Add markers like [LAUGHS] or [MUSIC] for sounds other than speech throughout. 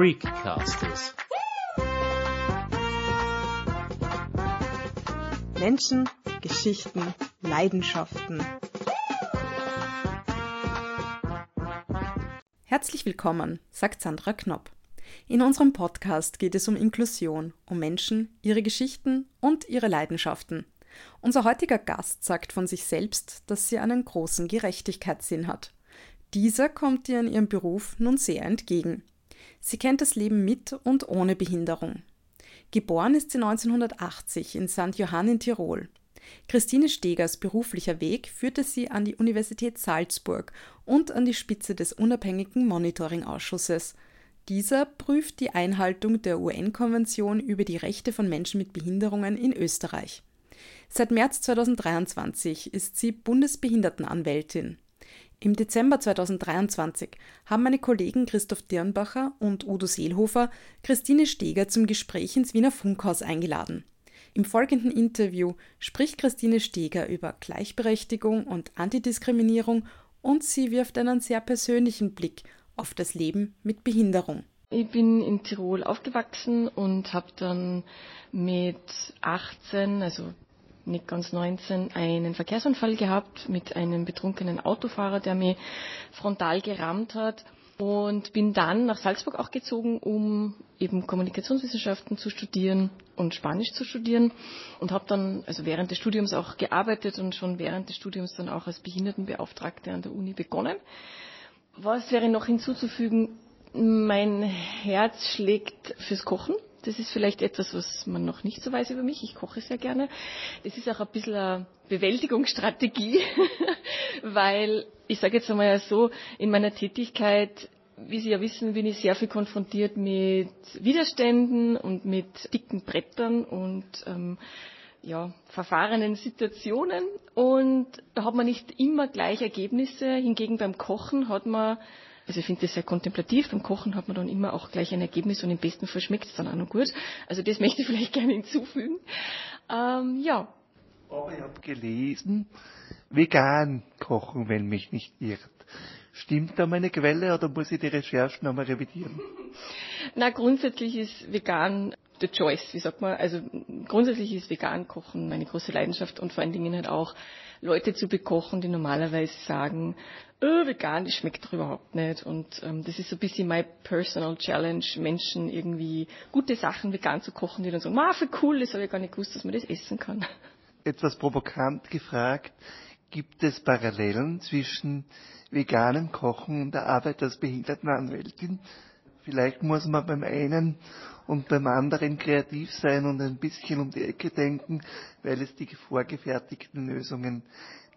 Freakcasters. Menschen, Geschichten, Leidenschaften. Herzlich willkommen, sagt Sandra Knopp. In unserem Podcast geht es um Inklusion, um Menschen, ihre Geschichten und ihre Leidenschaften. Unser heutiger Gast sagt von sich selbst, dass sie einen großen Gerechtigkeitssinn hat. Dieser kommt ihr in ihrem Beruf nun sehr entgegen. Sie kennt das Leben mit und ohne Behinderung. Geboren ist sie 1980 in St. Johann in Tirol. Christine Stegers beruflicher Weg führte sie an die Universität Salzburg und an die Spitze des unabhängigen Monitoring-Ausschusses. Dieser prüft die Einhaltung der UN-Konvention über die Rechte von Menschen mit Behinderungen in Österreich. Seit März 2023 ist sie Bundesbehindertenanwältin. Im Dezember 2023 haben meine Kollegen Christoph Dirnbacher und Udo Seelhofer Christine Steger zum Gespräch ins Wiener Funkhaus eingeladen. Im folgenden Interview spricht Christine Steger über Gleichberechtigung und Antidiskriminierung und sie wirft einen sehr persönlichen Blick auf das Leben mit Behinderung. Ich bin in Tirol aufgewachsen und habe dann mit 18, also ganz 19, einen Verkehrsunfall gehabt mit einem betrunkenen Autofahrer, der mich frontal gerammt hat und bin dann nach Salzburg auch gezogen, um eben Kommunikationswissenschaften zu studieren und Spanisch zu studieren und habe dann also während des Studiums auch gearbeitet und schon während des Studiums dann auch als Behindertenbeauftragte an der Uni begonnen. Was wäre noch hinzuzufügen? Mein Herz schlägt fürs Kochen. Das ist vielleicht etwas, was man noch nicht so weiß über mich. Ich koche sehr gerne. Das ist auch ein bisschen eine Bewältigungsstrategie, [LAUGHS] weil ich sage jetzt einmal so, in meiner Tätigkeit, wie Sie ja wissen, bin ich sehr viel konfrontiert mit Widerständen und mit dicken Brettern und ähm, ja, verfahrenen Situationen und da hat man nicht immer gleich Ergebnisse. Hingegen beim Kochen hat man also ich finde das sehr kontemplativ. Beim Kochen hat man dann immer auch gleich ein Ergebnis und im besten Fall schmeckt es dann auch noch gut. Also das [LAUGHS] möchte ich vielleicht gerne hinzufügen. Ähm, ja. Aber ich habe gelesen, vegan kochen, wenn mich nicht irrt. Stimmt da meine Quelle oder muss ich die Recherchen nochmal revidieren? [LAUGHS] Na, grundsätzlich ist vegan the choice, wie sagt man. Also grundsätzlich ist vegan kochen meine große Leidenschaft und vor allen Dingen halt auch Leute zu bekochen, die normalerweise sagen, oh, vegan, das schmeckt doch überhaupt nicht. Und ähm, das ist so ein bisschen my personal challenge, Menschen irgendwie gute Sachen vegan zu kochen, die dann sagen, ah, für cool, das habe ich gar nicht gewusst, dass man das essen kann. [LAUGHS] Etwas provokant gefragt, gibt es Parallelen zwischen veganem Kochen und der Arbeit als Behindertenanwältin? Vielleicht muss man beim einen und beim anderen kreativ sein und ein bisschen um die Ecke denken, weil es die vorgefertigten Lösungen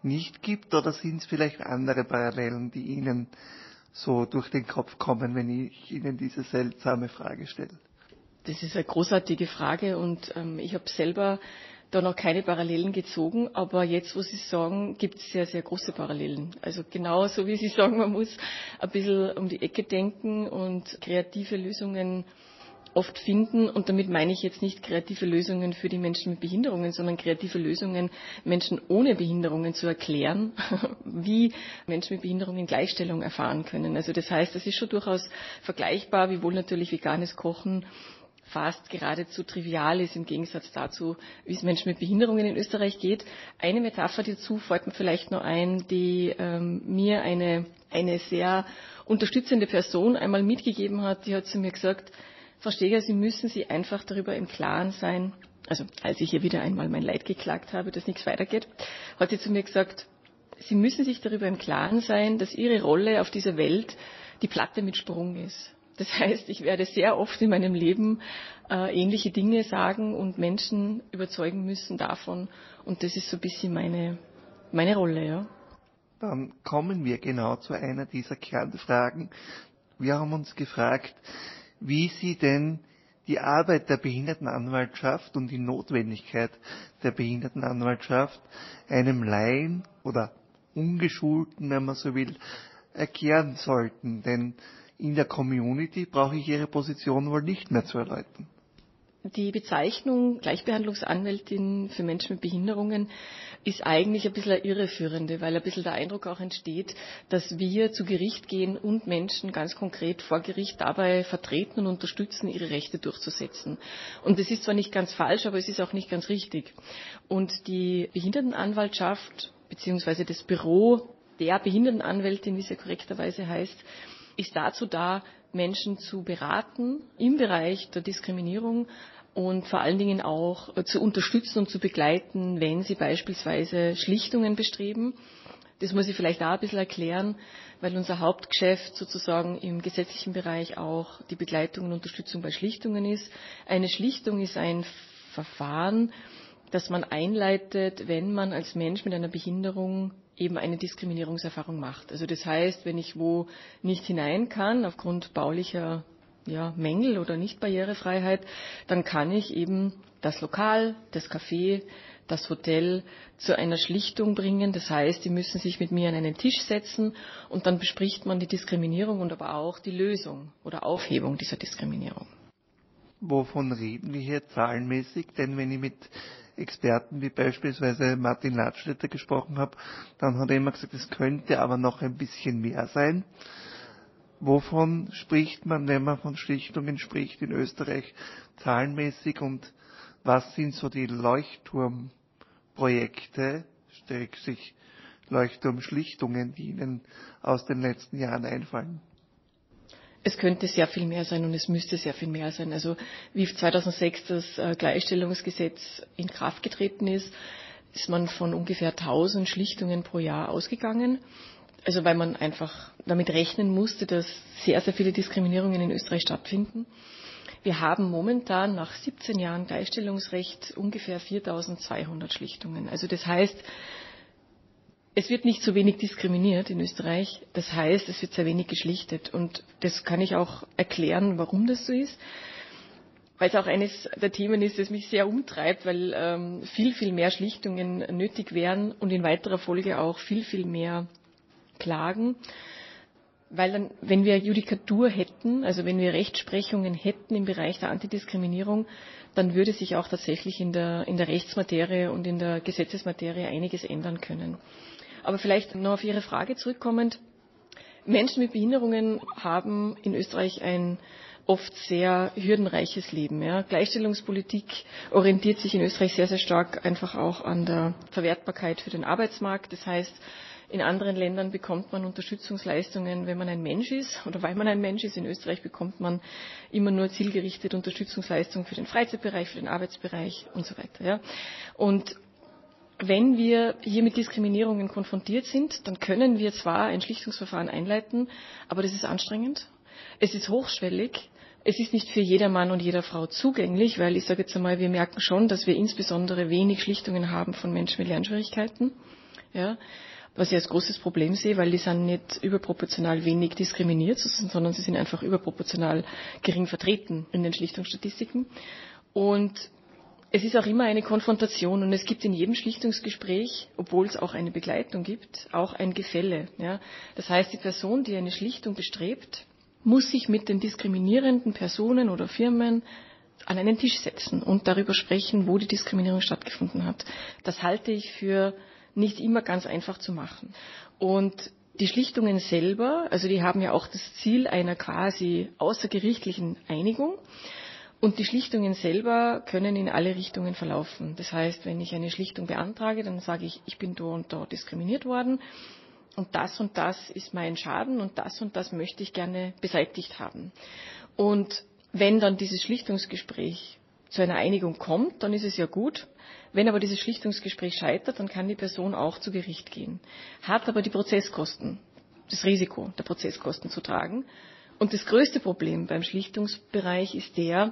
nicht gibt? Oder sind es vielleicht andere Parallelen, die Ihnen so durch den Kopf kommen, wenn ich Ihnen diese seltsame Frage stelle? Das ist eine großartige Frage und ähm, ich habe selber da noch keine Parallelen gezogen, aber jetzt, wo Sie sagen, gibt es sehr, sehr große Parallelen. Also genau so wie Sie [LAUGHS] sagen, man muss ein bisschen um die Ecke denken und kreative Lösungen oft finden. Und damit meine ich jetzt nicht kreative Lösungen für die Menschen mit Behinderungen, sondern kreative Lösungen, Menschen ohne Behinderungen zu erklären, [LAUGHS] wie Menschen mit Behinderungen Gleichstellung erfahren können. Also das heißt, das ist schon durchaus vergleichbar, wiewohl natürlich veganes Kochen fast geradezu trivial ist im Gegensatz dazu, wie es Menschen mit Behinderungen in Österreich geht. Eine Metapher dazu fällt mir vielleicht noch ein, die ähm, mir eine, eine sehr unterstützende Person einmal mitgegeben hat. Die hat zu mir gesagt, Frau Steger, Sie müssen sich einfach darüber im Klaren sein, also als ich hier wieder einmal mein Leid geklagt habe, dass nichts weitergeht, hat sie zu mir gesagt, Sie müssen sich darüber im Klaren sein, dass Ihre Rolle auf dieser Welt die Platte mit Sprung ist. Das [LAUGHS] heißt, ich werde sehr oft in meinem Leben äh, ähnliche Dinge sagen und Menschen überzeugen müssen davon. Und das ist so ein bisschen meine, meine Rolle, ja. Dann kommen wir genau zu einer dieser Kernfragen. Wir haben uns gefragt, wie Sie denn die Arbeit der Behindertenanwaltschaft und die Notwendigkeit der Behindertenanwaltschaft einem Laien oder Ungeschulten, wenn man so will, erklären sollten. Denn in der Community brauche ich Ihre Position wohl nicht mehr zu erläutern. Die Bezeichnung Gleichbehandlungsanwältin für Menschen mit Behinderungen ist eigentlich ein bisschen eine irreführende, weil ein bisschen der Eindruck auch entsteht, dass wir zu Gericht gehen und Menschen ganz konkret vor Gericht dabei vertreten und unterstützen, ihre Rechte durchzusetzen. Und das ist zwar nicht ganz falsch, aber es ist auch nicht ganz richtig. Und die Behindertenanwaltschaft beziehungsweise das Büro der Behindertenanwältin, wie es ja korrekterweise heißt, ist dazu da, Menschen zu beraten im Bereich der Diskriminierung und vor allen Dingen auch zu unterstützen und zu begleiten, wenn sie beispielsweise Schlichtungen bestreben. Das muss ich vielleicht auch ein bisschen erklären, weil unser Hauptgeschäft sozusagen im gesetzlichen Bereich auch die Begleitung und Unterstützung bei Schlichtungen ist. Eine Schlichtung ist ein Verfahren, das man einleitet, wenn man als Mensch mit einer Behinderung eben eine Diskriminierungserfahrung macht. Also das heißt, wenn ich wo nicht hinein kann aufgrund baulicher ja, Mängel oder Nichtbarrierefreiheit, dann kann ich eben das Lokal, das Café, das Hotel zu einer Schlichtung bringen. Das heißt, die müssen sich mit mir an einen Tisch setzen und dann bespricht man die Diskriminierung und aber auch die Lösung oder Aufhebung dieser Diskriminierung. Wovon reden wir hier zahlenmäßig? Denn wenn ich mit Experten wie beispielsweise Martin Ladstätter gesprochen habe, dann hat er immer gesagt, es könnte aber noch ein bisschen mehr sein. Wovon spricht man, wenn man von Schlichtungen spricht in Österreich zahlenmäßig und was sind so die Leuchtturmprojekte, sich Leuchtturmschlichtungen, die Ihnen aus den letzten Jahren einfallen? Es könnte sehr viel mehr sein und es müsste sehr viel mehr sein. Also wie 2006 das äh, Gleichstellungsgesetz in Kraft getreten ist, ist man von ungefähr 1000 Schlichtungen pro Jahr ausgegangen. Also weil man einfach damit rechnen musste, dass sehr, sehr viele Diskriminierungen in Österreich stattfinden. Wir haben momentan nach 17 Jahren Gleichstellungsrecht ungefähr 4200 Schlichtungen. Also das heißt, es wird nicht so wenig diskriminiert in Österreich. Das heißt, es wird sehr wenig geschlichtet. Und das kann ich auch erklären, warum das so ist. Weil es auch eines der Themen ist, das mich sehr umtreibt, weil ähm, viel, viel mehr Schlichtungen nötig wären und in weiterer Folge auch viel, viel mehr Klagen. Weil dann, wenn wir Judikatur hätten, also wenn wir Rechtsprechungen hätten im Bereich der Antidiskriminierung, dann würde sich auch tatsächlich in der, in der Rechtsmaterie und in der Gesetzesmaterie einiges ändern können. Aber vielleicht noch auf Ihre Frage zurückkommend. Menschen mit Behinderungen haben in Österreich ein oft sehr hürdenreiches Leben. Ja. Gleichstellungspolitik orientiert sich in Österreich sehr, sehr stark einfach auch an der Verwertbarkeit für den Arbeitsmarkt. Das heißt, in anderen Ländern bekommt man Unterstützungsleistungen, wenn man ein Mensch ist oder weil man ein Mensch ist. In Österreich bekommt man immer nur zielgerichtet Unterstützungsleistungen für den Freizeitbereich, für den Arbeitsbereich und so weiter. Ja. Und wenn wir hier mit Diskriminierungen konfrontiert sind, dann können wir zwar ein Schlichtungsverfahren einleiten, aber das ist anstrengend. Es ist hochschwellig. Es ist nicht für jeder Mann und jeder Frau zugänglich, weil ich sage jetzt einmal, wir merken schon, dass wir insbesondere wenig Schlichtungen haben von Menschen mit Lernschwierigkeiten. Ja, was ich als großes Problem sehe, weil die sind nicht überproportional wenig diskriminiert, sondern sie sind einfach überproportional gering vertreten in den Schlichtungsstatistiken. Und es ist auch immer eine Konfrontation und es gibt in jedem Schlichtungsgespräch, obwohl es auch eine Begleitung gibt, auch ein Gefälle. Ja. Das heißt, die Person, die eine Schlichtung bestrebt, muss sich mit den diskriminierenden Personen oder Firmen an einen Tisch setzen und darüber sprechen, wo die Diskriminierung stattgefunden hat. Das halte ich für nicht immer ganz einfach zu machen. Und die Schlichtungen selber, also die haben ja auch das Ziel einer quasi außergerichtlichen Einigung. Und die Schlichtungen selber können in alle Richtungen verlaufen. Das heißt, wenn ich eine Schlichtung beantrage, dann sage ich, ich bin da und da diskriminiert worden und das und das ist mein Schaden und das und das möchte ich gerne beseitigt haben. Und wenn dann dieses Schlichtungsgespräch zu einer Einigung kommt, dann ist es ja gut. Wenn aber dieses Schlichtungsgespräch scheitert, dann kann die Person auch zu Gericht gehen, hat aber die Prozesskosten, das Risiko der Prozesskosten zu tragen. Und das größte Problem beim Schlichtungsbereich ist der,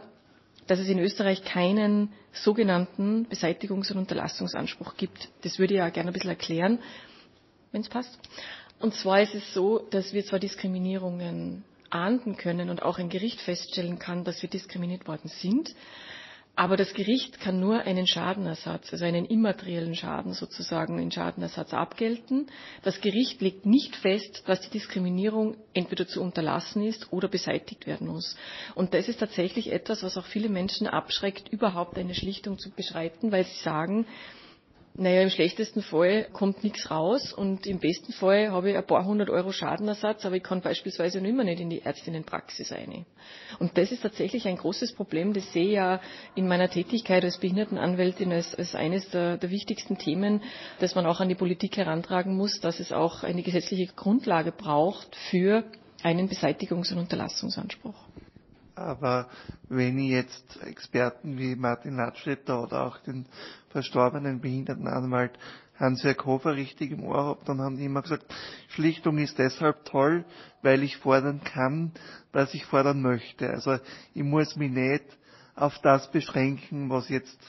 dass es in Österreich keinen sogenannten Beseitigungs- und Unterlassungsanspruch gibt. Das würde ich ja gerne ein bisschen erklären, wenn es passt. Und zwar ist es so, dass wir zwar Diskriminierungen ahnden können und auch ein Gericht feststellen kann, dass wir diskriminiert worden sind, Aber das Gericht kann nur einen Schadenersatz, also einen immateriellen Schaden sozusagen in Schadenersatz abgelten. Das Gericht legt nicht fest, dass die Diskriminierung entweder zu unterlassen ist oder beseitigt werden muss. Und das ist tatsächlich etwas, was auch viele Menschen abschreckt, überhaupt eine Schlichtung zu beschreiten, weil sie sagen, naja, im schlechtesten Fall kommt nichts raus und im besten Fall habe ich ein paar hundert Euro Schadenersatz, aber ich kann beispielsweise noch immer nicht in die Ärztinnenpraxis rein. Und das ist tatsächlich ein großes Problem, das sehe ich ja in meiner Tätigkeit als Behindertenanwältin als, als eines der, der wichtigsten Themen, dass man auch an die Politik herantragen muss, dass es auch eine gesetzliche Grundlage braucht für einen Beseitigungs- und Unterlassungsanspruch. Aber wenn ich jetzt Experten wie Martin Ladstätter oder auch den verstorbenen Behindertenanwalt Hans-Jörg Hofer richtig im Ohr habe, dann haben die immer gesagt, Schlichtung ist deshalb toll, weil ich fordern kann, was ich fordern möchte. Also ich muss mich nicht auf das beschränken, was jetzt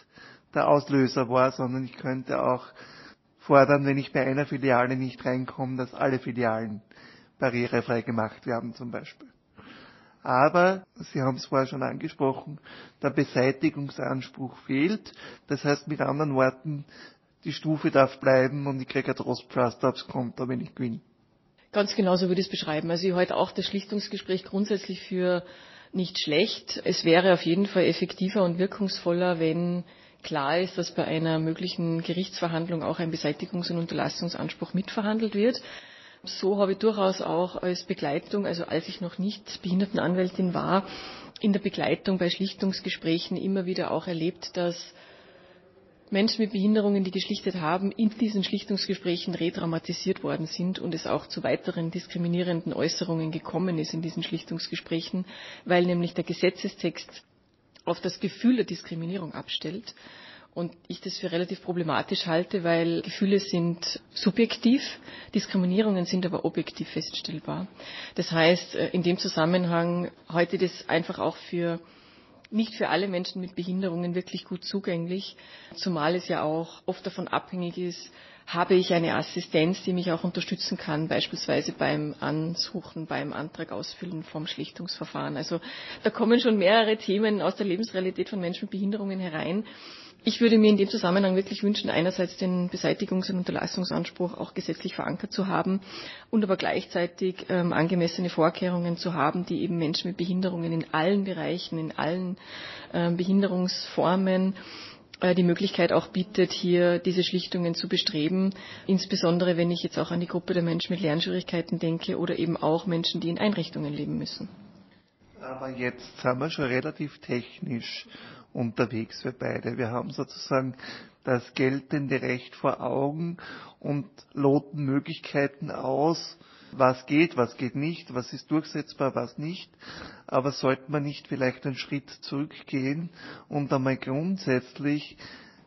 der Auslöser war, sondern ich könnte auch fordern, wenn ich bei einer Filiale nicht reinkomme, dass alle Filialen barrierefrei gemacht werden zum Beispiel. Aber, Sie haben es vorher schon angesprochen, der Beseitigungsanspruch fehlt. Das heißt mit anderen Worten, die Stufe darf bleiben und ich kriege ein Trostpflaster aufs Konto, wenn ich gewinne. Ganz genau so würde ich es beschreiben. Also ich halte auch das Schlichtungsgespräch grundsätzlich für nicht schlecht. Es wäre auf jeden Fall effektiver und wirkungsvoller, wenn klar ist, dass bei einer möglichen Gerichtsverhandlung auch ein Beseitigungs- und Unterlassungsanspruch mitverhandelt wird. So habe ich durchaus auch als Begleitung, also als ich noch nicht Behindertenanwältin war, in der Begleitung bei Schlichtungsgesprächen immer wieder auch erlebt, dass Menschen mit Behinderungen, die geschlichtet haben, in diesen Schlichtungsgesprächen redramatisiert worden sind und es auch zu weiteren diskriminierenden Äußerungen gekommen ist in diesen Schlichtungsgesprächen, weil nämlich der Gesetzestext auf das Gefühl der Diskriminierung abstellt und ich das für relativ problematisch halte, weil Gefühle sind subjektiv, Diskriminierungen sind aber objektiv feststellbar. Das heißt, äh, in dem Zusammenhang ich das einfach auch für nicht für alle Menschen mit Behinderungen wirklich gut zugänglich, zumal es ja auch oft davon abhängig ist, habe ich eine Assistenz, die mich auch unterstützen kann, beispielsweise beim Ansuchen, beim Antrag ausfüllen vom Schlichtungsverfahren. Also da kommen schon mehrere Themen aus der Lebensrealität von Menschen mit Behinderungen herein, ich würde mir in dem Zusammenhang wirklich wünschen, einerseits den Beseitigungs- und Unterlassungsanspruch auch gesetzlich verankert zu haben und aber gleichzeitig ähm, angemessene Vorkehrungen zu haben, die eben Menschen mit Behinderungen in allen Bereichen, in allen ähm, Behinderungsformen äh, die Möglichkeit auch bietet, hier diese Schlichtungen zu bestreben, insbesondere wenn ich jetzt auch an die Gruppe der Menschen mit Lernschwierigkeiten denke oder eben auch Menschen, die in Einrichtungen leben müssen. Aber jetzt sind wir schon relativ technisch unterwegs für beide. Wir haben sozusagen das geltende Recht vor Augen und loten Möglichkeiten aus, was geht, was geht nicht, was ist durchsetzbar, was nicht. Aber sollte man nicht vielleicht einen Schritt zurückgehen und einmal grundsätzlich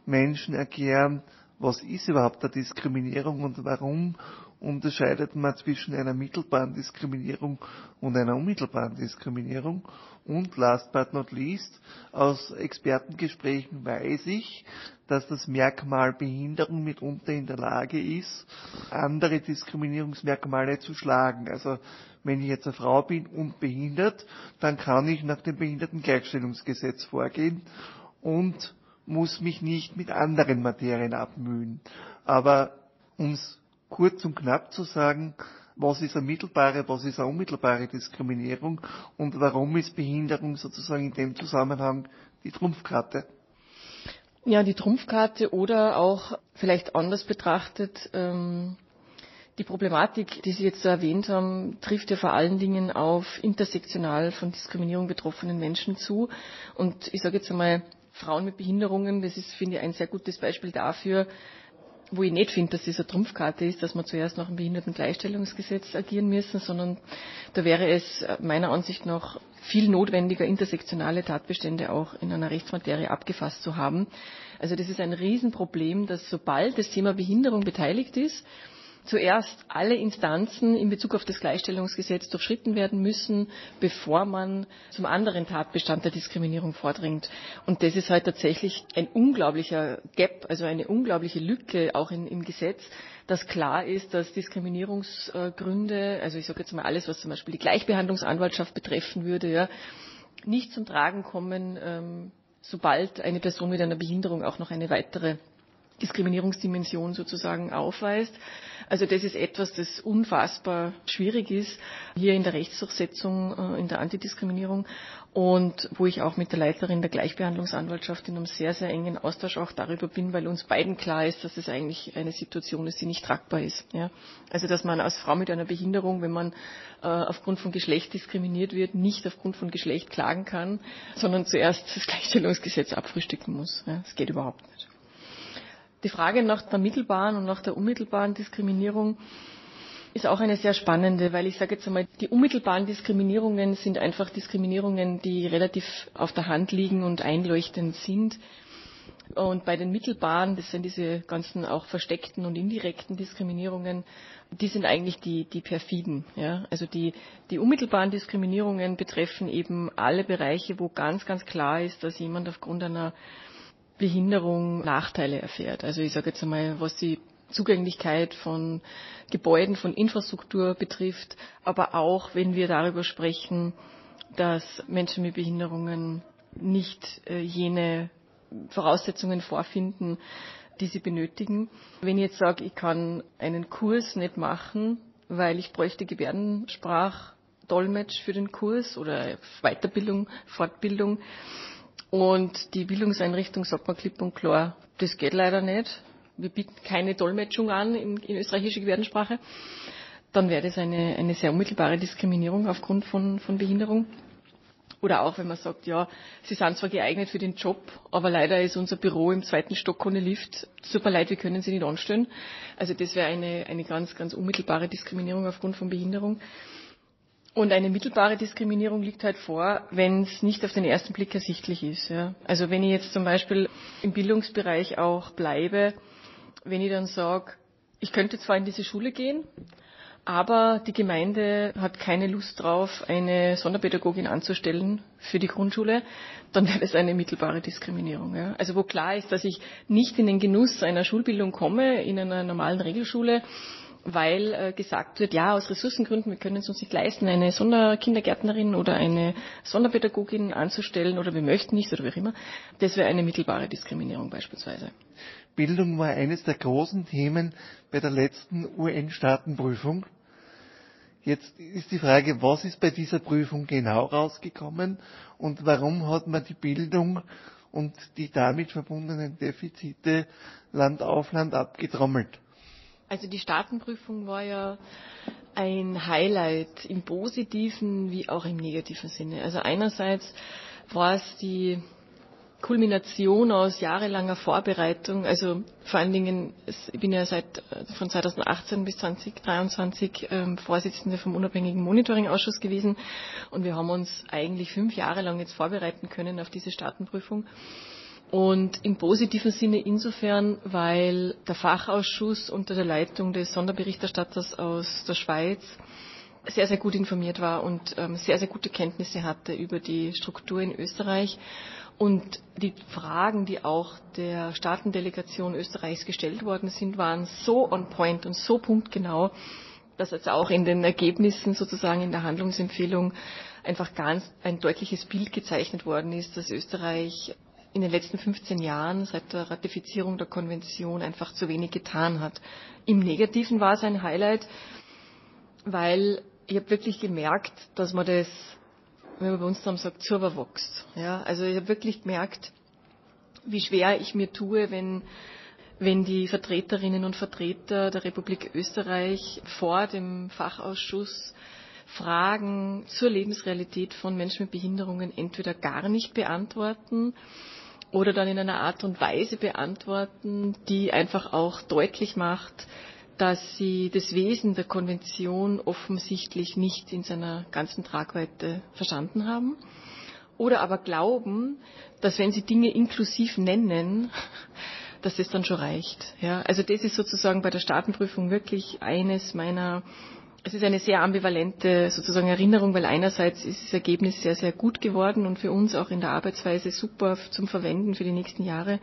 Menschen erklären, was ist überhaupt der Diskriminierung und warum unterscheidet man zwischen einer mittelbaren Diskriminierung und einer unmittelbaren Diskriminierung. Und last but not least, aus Expertengesprächen weiß ich, dass das Merkmal Behinderung mitunter in der Lage ist, andere Diskriminierungsmerkmale zu schlagen. Also wenn ich jetzt eine Frau bin und behindert, dann kann ich nach dem Behindertengleichstellungsgesetz vorgehen und muss mich nicht mit anderen Materien abmühen. Aber ums kurz und knapp zu sagen, was ist eine mittelbare, was ist eine unmittelbare Diskriminierung und warum ist Behinderung sozusagen in dem Zusammenhang die Trumpfkarte? Ja, die Trumpfkarte oder auch vielleicht anders betrachtet, ähm, die Problematik, die Sie jetzt erwähnt haben, trifft ja vor allen Dingen auf intersektional von Diskriminierung betroffenen Menschen zu. Und ich sage jetzt einmal, Frauen mit Behinderungen, das ist, finde ich, ein sehr gutes Beispiel dafür, wo ich nicht finde, dass das eine Trumpfkarte ist, dass wir zuerst nach dem Behindertengleichstellungsgesetz agieren müssen, sondern da wäre es meiner Ansicht nach viel notwendiger, intersektionale Tatbestände auch in einer Rechtsmaterie abgefasst zu haben. Also das ist ein Riesenproblem, dass sobald das Thema Behinderung beteiligt ist, zuerst alle Instanzen in Bezug auf das Gleichstellungsgesetz durchschritten werden müssen, bevor man zum anderen Tatbestand der Diskriminierung vordringt. Und das ist halt tatsächlich ein unglaublicher Gap, also eine unglaubliche Lücke auch in, im Gesetz, dass klar ist, dass Diskriminierungsgründe, also ich sage jetzt mal alles, was zum Beispiel die Gleichbehandlungsanwaltschaft betreffen würde, ja, nicht zum Tragen kommen, ähm, sobald eine Person mit einer Behinderung auch noch eine weitere Diskriminierungsdimension sozusagen aufweist. Also das ist etwas, das unfassbar schwierig ist hier in der Rechtsdurchsetzung, äh, in der Antidiskriminierung und wo ich auch mit der Leiterin der Gleichbehandlungsanwaltschaft in einem sehr, sehr engen Austausch auch darüber bin, weil uns beiden klar ist, dass es eigentlich eine Situation ist, die nicht tragbar ist. Ja. Also dass man als Frau mit einer Behinderung, wenn man äh, aufgrund von Geschlecht diskriminiert wird, nicht aufgrund von Geschlecht klagen kann, sondern zuerst das Gleichstellungsgesetz abfrühstücken muss. Ja. Das geht überhaupt nicht. Die Frage nach der mittelbaren und nach der unmittelbaren Diskriminierung ist auch eine sehr spannende, weil ich sage jetzt einmal, die unmittelbaren Diskriminierungen sind einfach Diskriminierungen, die relativ auf der Hand liegen und einleuchtend sind. Und bei den mittelbaren, das sind diese ganzen auch versteckten und indirekten Diskriminierungen, die sind eigentlich die, die perfiden. Ja? Also die, die unmittelbaren Diskriminierungen betreffen eben alle Bereiche, wo ganz, ganz klar ist, dass jemand aufgrund einer Behinderung Nachteile erfährt. Also ich sage jetzt einmal, was die Zugänglichkeit von Gebäuden, von Infrastruktur betrifft, aber auch wenn wir darüber sprechen, dass Menschen mit Behinderungen nicht äh, jene Voraussetzungen vorfinden, die sie benötigen. Wenn ich jetzt sage, ich kann einen Kurs nicht machen, weil ich bräuchte Gebärdensprachdolmetsch für den Kurs oder Weiterbildung, Fortbildung, und die Bildungseinrichtung sagt man klipp und klar, das geht leider nicht. Wir bieten keine Dolmetschung an in, in österreichische Gebärdensprache. Dann wäre das eine, eine sehr unmittelbare Diskriminierung aufgrund von, von Behinderung. Oder auch, wenn man sagt, ja, Sie sind zwar geeignet für den Job, aber leider ist unser Büro im zweiten Stock ohne Lift. Super leid, wir können Sie nicht anstellen. Also das wäre eine, eine ganz, ganz unmittelbare Diskriminierung aufgrund von Behinderung. Und eine mittelbare Diskriminierung liegt halt vor, wenn es nicht auf den ersten Blick ersichtlich ist. Ja. Also wenn ich jetzt zum Beispiel im Bildungsbereich auch bleibe, wenn ich dann sage, ich könnte zwar in diese Schule gehen, aber die Gemeinde hat keine Lust drauf, eine Sonderpädagogin anzustellen für die Grundschule, dann wäre das eine mittelbare Diskriminierung. Ja. Also wo klar ist, dass ich nicht in den Genuss einer Schulbildung komme, in einer normalen Regelschule, weil äh, gesagt wird, ja, aus Ressourcengründen, wir können es uns nicht leisten, eine Sonderkindergärtnerin oder eine Sonderpädagogin anzustellen oder wir möchten nicht oder wie auch immer. Das wäre eine mittelbare Diskriminierung beispielsweise. Bildung war eines der großen Themen bei der letzten UN-Staatenprüfung. Jetzt ist die Frage, was ist bei dieser Prüfung genau rausgekommen und warum hat man die Bildung und die damit verbundenen Defizite Land auf Land abgetrommelt? Also die Staatenprüfung war ja ein Highlight im positiven wie auch im negativen Sinne. Also einerseits war es die Kulmination aus jahrelanger Vorbereitung. Also vor allen Dingen, ich bin ja seit von 2018 bis 2023 ähm, Vorsitzende vom unabhängigen Monitoringausschuss gewesen und wir haben uns eigentlich fünf Jahre lang jetzt vorbereiten können auf diese Staatenprüfung. Und im positiven Sinne insofern, weil der Fachausschuss unter der Leitung des Sonderberichterstatters aus der Schweiz sehr, sehr gut informiert war und ähm, sehr, sehr gute Kenntnisse hatte über die Struktur in Österreich. Und die Fragen, die auch der Staatendelegation Österreichs gestellt worden sind, waren so on point und so punktgenau, dass jetzt auch in den Ergebnissen sozusagen in der Handlungsempfehlung einfach ganz ein deutliches Bild gezeichnet worden ist, dass Österreich in den letzten 15 Jahren seit der Ratifizierung der Konvention einfach zu wenig getan hat. Im Negativen war es ein Highlight, weil ich habe wirklich gemerkt, dass man das, wenn man bei uns dann sagt, wächst. Ja, also ich habe wirklich gemerkt, wie schwer ich mir tue, wenn wenn die Vertreterinnen und Vertreter der Republik Österreich vor dem Fachausschuss Fragen zur Lebensrealität von Menschen mit Behinderungen entweder gar nicht beantworten oder dann in einer Art und Weise beantworten, die einfach auch deutlich macht, dass sie das Wesen der Konvention offensichtlich nicht in seiner ganzen Tragweite verstanden haben. Oder aber glauben, dass wenn sie Dinge inklusiv nennen, [LAUGHS] dass das dann schon reicht. Ja, also das ist sozusagen bei der Staatenprüfung wirklich eines meiner es ist eine sehr ambivalente sozusagen Erinnerung, weil einerseits ist das Ergebnis sehr, sehr gut geworden und für uns auch in der Arbeitsweise super zum Verwenden für die nächsten Jahre.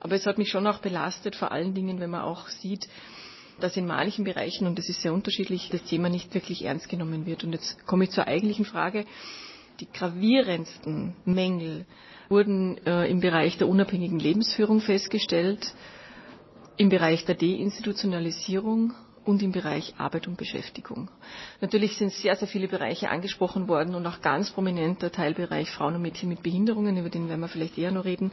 Aber es hat mich schon auch belastet, vor allen Dingen, wenn man auch sieht, dass in manchen Bereichen, und das ist sehr unterschiedlich, das Thema nicht wirklich ernst genommen wird. Und jetzt komme ich zur eigentlichen Frage. die gravierendsten Mängel wurden äh, im Bereich der unabhängigen Lebensführung festgestellt, im Bereich der Deinstitutionalisierung und im Bereich Arbeit und Beschäftigung. Natürlich sind sehr, sehr viele Bereiche angesprochen worden und auch ganz prominenter Teilbereich Frauen und Mädchen mit Behinderungen, über den werden wir vielleicht eher noch reden.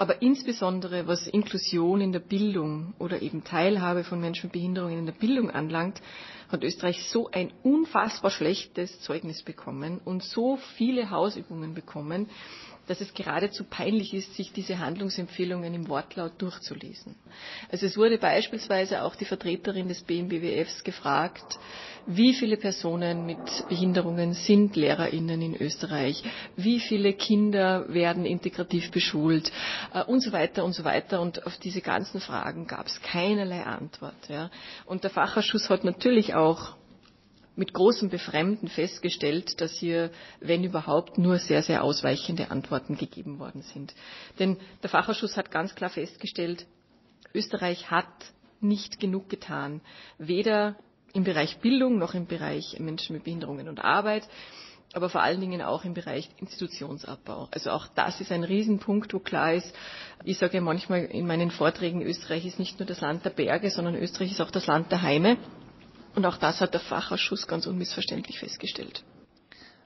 Aber insbesondere was Inklusion in der Bildung oder eben Teilhabe von Menschen mit Behinderungen in der Bildung anlangt, hat Österreich so ein unfassbar schlechtes Zeugnis bekommen und so viele Hausübungen bekommen, dass es geradezu peinlich ist, sich diese Handlungsempfehlungen im Wortlaut durchzulesen. Also es wurde beispielsweise auch die Vertreterin des BMBWFs gefragt, wie viele Personen mit Behinderungen sind Lehrerinnen in Österreich, wie viele Kinder werden integrativ beschult äh, und so weiter und so weiter. Und auf diese ganzen Fragen gab es keinerlei Antwort. Ja. Und der Fachausschuss hat natürlich auch mit großem Befremden festgestellt, dass hier, wenn überhaupt, nur sehr, sehr ausweichende Antworten gegeben worden sind. Denn der Fachausschuss hat ganz klar festgestellt, Österreich hat nicht genug getan, weder im Bereich Bildung noch im Bereich Menschen mit Behinderungen und Arbeit, aber vor allen Dingen auch im Bereich Institutionsabbau. Also auch das ist ein Riesenpunkt, wo klar ist, ich sage ja manchmal in meinen Vorträgen, Österreich ist nicht nur das Land der Berge, sondern Österreich ist auch das Land der Heime. Und auch das hat der Fachausschuss ganz unmissverständlich festgestellt.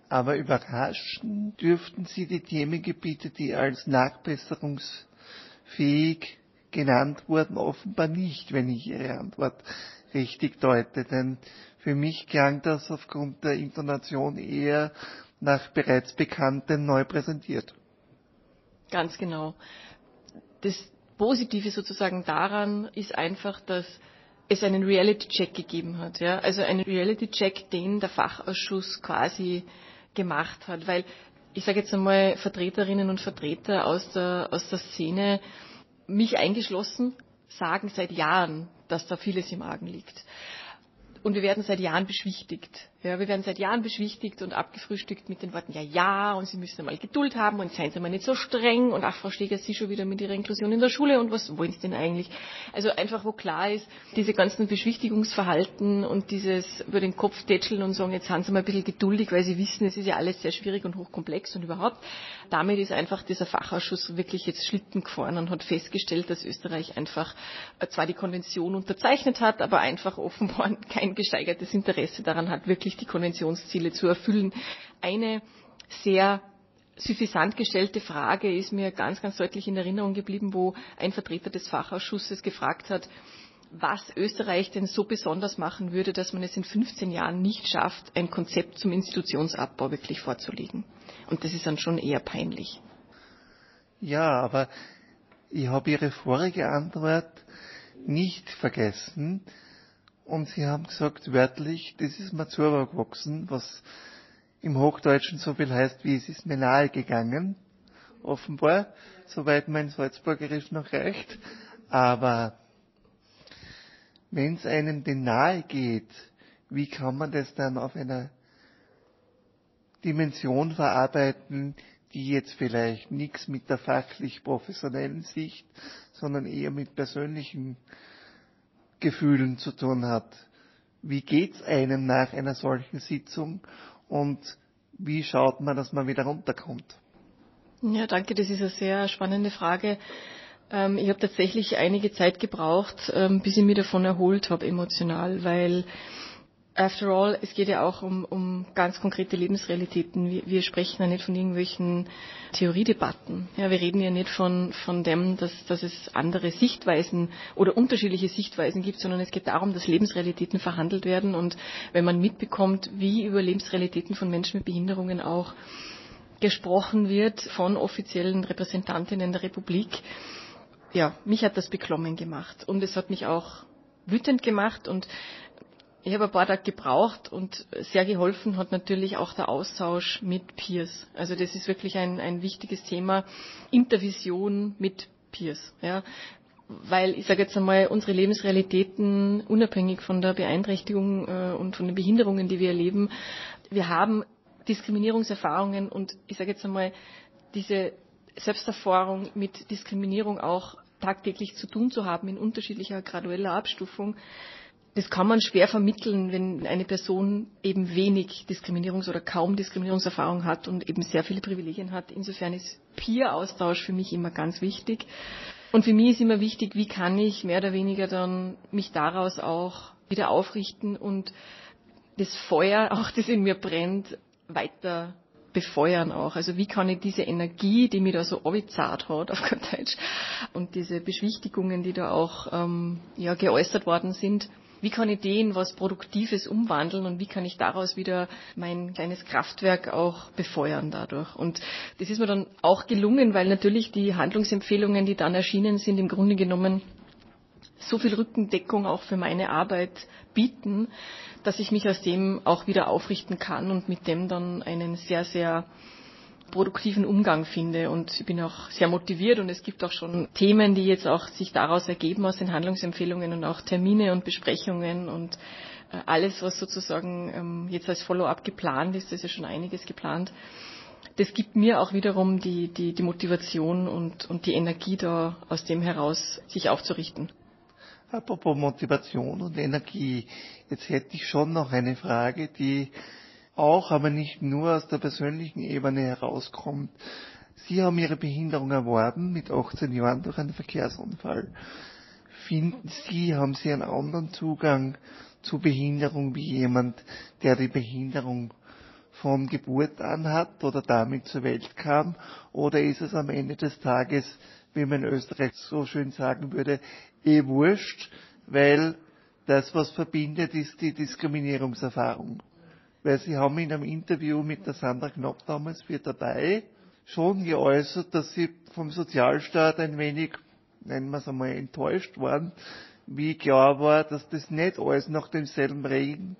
Aber überraschen dürften Sie die Themengebiete, die als nachbesserungsfähig genannt wurden, offenbar nicht, wenn ich Ihre Antwort richtig deute. Denn für mich klang das aufgrund der Intonation eher nach bereits Bekanntem neu präsentiert. Ganz genau. Das Positive sozusagen daran ist einfach, dass es einen Reality-Check gegeben hat. Ja? Also einen Reality-Check, den der Fachausschuss quasi gemacht hat. Weil ich sage jetzt einmal Vertreterinnen und Vertreter aus der, aus der Szene, mich eingeschlossen, sagen seit Jahren, dass da vieles im Argen liegt. Und wir werden seit Jahren beschwichtigt. Ja, wir werden seit Jahren beschwichtigt und abgefrühstückt mit den Worten, ja, ja, und Sie müssen mal Geduld haben und seien Sie mal nicht so streng und ach, Frau Steger, Sie schon wieder mit Ihrer Inklusion in der Schule und was wollen Sie denn eigentlich? Also einfach, wo klar ist, diese ganzen Beschwichtigungsverhalten und dieses über den Kopf tätscheln und sagen, jetzt haben Sie mal ein bisschen geduldig, weil Sie wissen, es ist ja alles sehr schwierig und hochkomplex und überhaupt. Damit ist einfach dieser Fachausschuss wirklich jetzt Schlitten gefahren und hat festgestellt, dass Österreich einfach zwar die Konvention unterzeichnet hat, aber einfach offenbar [LAUGHS] kein gesteigertes Interesse daran hat, wirklich wirklich die Konventionsziele zu erfüllen. Eine sehr suffisant gestellte Frage ist mir ganz, ganz deutlich in Erinnerung geblieben, wo ein Vertreter des Fachausschusses gefragt hat, was Österreich denn so besonders machen würde, dass man es in 15 Jahren nicht schafft, ein Konzept zum Institutionsabbau wirklich vorzulegen. Und das ist dann schon eher peinlich. Ja, aber ich habe Ihre vorige Antwort nicht vergessen. Und sie haben gesagt, wörtlich, das ist mir gewachsen, was im Hochdeutschen so viel heißt, wie es ist mir nahe gegangen. Offenbar, soweit mein Salzburgerisch noch reicht. Aber wenn es einem denn nahe geht, wie kann man das dann auf einer Dimension verarbeiten, die jetzt vielleicht nichts mit der fachlich professionellen Sicht, sondern eher mit persönlichen Gefühlen zu tun hat. Wie geht's einem nach einer solchen Sitzung und wie schaut man, dass man wieder runterkommt? Ja, danke. Das ist eine sehr spannende Frage. Ähm, ich habe tatsächlich einige Zeit gebraucht, ähm, bis ich mich davon erholt habe emotional, weil After all, es geht ja auch um, um ganz konkrete Lebensrealitäten. Wir, wir, sprechen ja nicht von irgendwelchen Theoriedebatten. Ja, wir reden ja nicht von, von dem, dass, dass es andere Sichtweisen oder unterschiedliche Sichtweisen gibt, sondern es geht darum, dass Lebensrealitäten verhandelt werden. Und wenn man mitbekommt, wie über Lebensrealitäten von Menschen mit Behinderungen auch gesprochen wird von offiziellen Repräsentantinnen der Republik, ja, mich hat das beklommen gemacht. Und es hat mich auch wütend gemacht und ich habe ein paar Tage gebraucht und sehr geholfen hat natürlich auch der Austausch mit Peers. Also das ist wirklich ein, ein wichtiges Thema. Intervision mit Peers. Ja. Weil ich sage jetzt einmal, unsere Lebensrealitäten, unabhängig von der Beeinträchtigung äh, und von den Behinderungen, die wir erleben, wir haben Diskriminierungserfahrungen und ich sage jetzt einmal, diese Selbsterfahrung mit Diskriminierung auch tagtäglich zu tun zu haben in unterschiedlicher gradueller Abstufung, das kann man schwer vermitteln, wenn eine Person eben wenig Diskriminierungs- oder kaum Diskriminierungserfahrung hat und eben sehr viele Privilegien hat. Insofern ist Peer-Austausch für mich immer ganz wichtig. Und für mich ist immer wichtig, wie kann ich mehr oder weniger dann mich daraus auch wieder aufrichten und das Feuer, [LAUGHS] auch das in mir brennt, weiter befeuern auch. Also wie kann ich diese Energie, die mir da so abgezahlt hat auf gut Deutsch, und diese Beschwichtigungen, die da auch ähm, ja, geäußert worden sind, wie kann ich den was Produktives umwandeln und wie kann ich daraus wieder mein kleines Kraftwerk auch befeuern dadurch. Und das ist mir dann auch gelungen, weil natürlich die Handlungsempfehlungen, die dann erschienen sind, im Grunde genommen so viel Rückendeckung auch für meine Arbeit bieten, dass ich mich aus dem auch wieder aufrichten kann und mit dem dann einen sehr, sehr produktiven Umgang finde. Und ich bin auch sehr motiviert und es gibt auch schon Themen, die jetzt auch sich daraus ergeben aus den Handlungsempfehlungen und auch Termine und Besprechungen und äh, alles, was sozusagen ähm, jetzt als Follow-up geplant ist, das ist ja schon einiges geplant. Das gibt mir auch wiederum die, die, die Motivation und, und die Energie da aus dem heraus, sich aufzurichten. Apropos Motivation und Energie. Jetzt hätte ich schon noch eine Frage, die auch, aber nicht nur aus der persönlichen Ebene herauskommt. Sie haben Ihre Behinderung erworben mit 18 Jahren durch einen Verkehrsunfall. Finden Sie, haben Sie einen anderen Zugang zu Behinderung wie jemand, der die Behinderung von Geburt an hat oder damit zur Welt kam? Oder ist es am Ende des Tages, wie man in Österreich so schön sagen würde, eh wurscht, weil das, was verbindet, ist die Diskriminierungserfahrung. Weil Sie haben in einem Interview mit der Sandra Knopp damals für dabei schon geäußert, dass Sie vom Sozialstaat ein wenig, nennen wir es einmal, enttäuscht waren, wie klar war, dass das nicht alles nach demselben Regen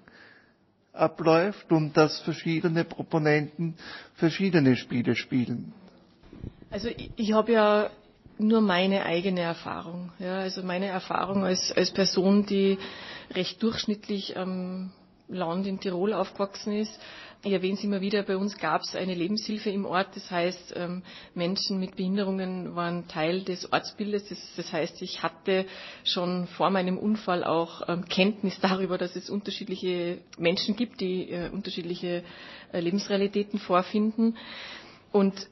abläuft und dass verschiedene Proponenten verschiedene Spiele spielen. Also ich, ich habe ja nur meine eigene Erfahrung. Ja, also meine Erfahrung als, als Person, die recht durchschnittlich am Land in Tirol aufgewachsen ist. Ich erwähne es immer wieder, bei uns gab es eine Lebenshilfe im Ort. Das heißt, ähm, Menschen mit Behinderungen waren Teil des Ortsbildes. Das, heißt, ich hatte schon vor meinem Unfall auch ähm, Kenntnis [LAUGHS] darüber, dass es unterschiedliche Menschen gibt, die äh, unterschiedliche äh, Lebensrealitäten vorfinden. Und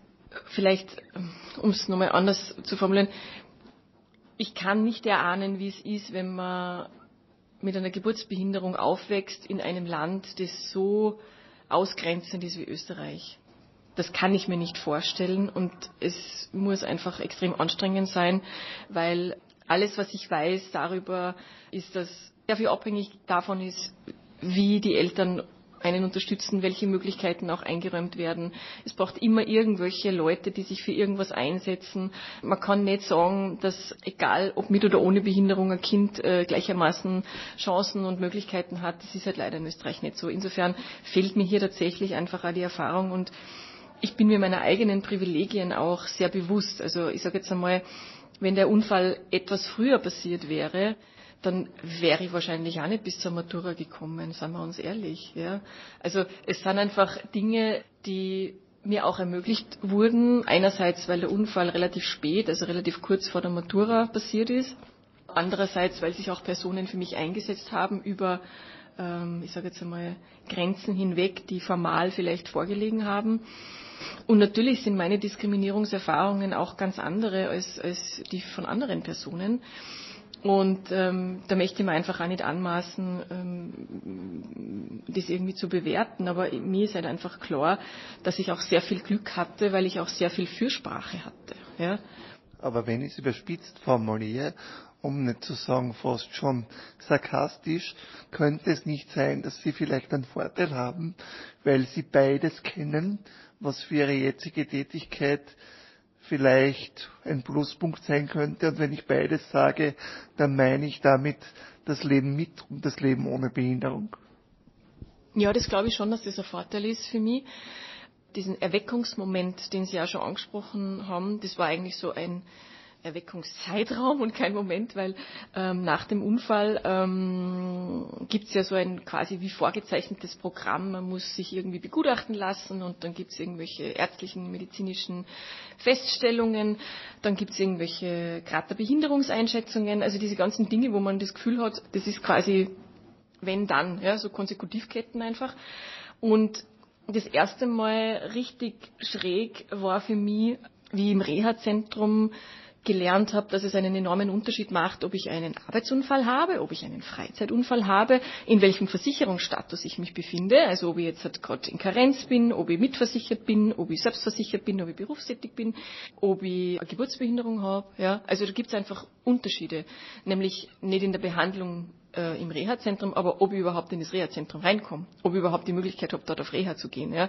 vielleicht, um es nochmal anders zu formulieren, ich kann nicht erahnen, wie es ist, wenn man mit einer Geburtsbehinderung aufwächst in einem Land, das so ausgrenzend ist wie Österreich. Das kann ich mir nicht vorstellen und es muss einfach extrem anstrengend sein, weil alles, was ich weiß darüber, ist, dass sehr viel abhängig davon ist, wie die Eltern einen unterstützen, welche Möglichkeiten auch eingeräumt werden. Es braucht immer irgendwelche Leute, die sich für irgendwas einsetzen. Man kann nicht sagen, dass egal ob mit oder ohne Behinderung ein Kind äh, gleichermaßen Chancen und Möglichkeiten hat. Das ist halt leider in Österreich nicht so. Insofern fehlt mir hier tatsächlich einfach auch die Erfahrung und ich bin mir meiner eigenen Privilegien auch sehr bewusst. Also ich sage jetzt einmal, wenn der Unfall etwas früher passiert wäre, dann wäre ich wahrscheinlich auch nicht bis zur Matura gekommen, seien wir uns ehrlich. Ja. Also es sind einfach Dinge, die mir auch ermöglicht wurden. Einerseits, weil der Unfall relativ spät, also relativ kurz vor der Matura passiert ist. Andererseits, weil sich auch Personen für mich eingesetzt haben über, ähm, ich sage jetzt einmal, Grenzen hinweg, die formal vielleicht vorgelegen haben. Und natürlich sind meine Diskriminierungserfahrungen auch ganz andere als, als die von anderen Personen. Und ähm, da möchte ich mir einfach auch nicht anmaßen, ähm, das irgendwie zu bewerten. Aber mir ist halt einfach klar, dass ich auch sehr viel Glück hatte, weil ich auch sehr viel Fürsprache hatte. Ja. Aber wenn ich es überspitzt formuliere, um nicht zu sagen fast schon sarkastisch, könnte es nicht sein, dass Sie vielleicht einen Vorteil haben, weil Sie beides kennen, was für Ihre jetzige Tätigkeit vielleicht ein Pluspunkt sein könnte. Und wenn ich beides sage, dann meine ich damit das Leben mit und das Leben ohne Behinderung. Ja, das glaube ich schon, dass das ein Vorteil ist für mich. Diesen Erweckungsmoment, den Sie ja schon angesprochen haben, das war eigentlich so ein Erweckungszeitraum und kein Moment, weil ähm, nach dem Unfall ähm, gibt es ja so ein quasi wie vorgezeichnetes Programm. Man muss sich irgendwie begutachten lassen und dann gibt es irgendwelche ärztlichen, medizinischen Feststellungen, dann gibt es irgendwelche gerade Behinderungseinschätzungen, also diese ganzen Dinge, wo man das Gefühl hat, das ist quasi wenn dann, ja, so Konsekutivketten einfach. Und das erste Mal richtig schräg war für mich, wie im Reha-Zentrum gelernt habe, dass es einen enormen Unterschied macht, ob ich einen Arbeitsunfall habe, ob ich einen Freizeitunfall habe, in welchem Versicherungsstatus ich mich befinde, also ob ich jetzt halt gerade in Karenz bin, ob ich mitversichert bin, ob ich selbstversichert bin, ob ich berufstätig bin, ob ich eine Geburtsbehinderung habe. Ja? Also da gibt es einfach Unterschiede, nämlich nicht in der Behandlung äh, im Reha-Zentrum, aber ob ich überhaupt in das Reha-Zentrum reinkomme, ob ich überhaupt die Möglichkeit habe, dort auf Reha zu gehen. Ja?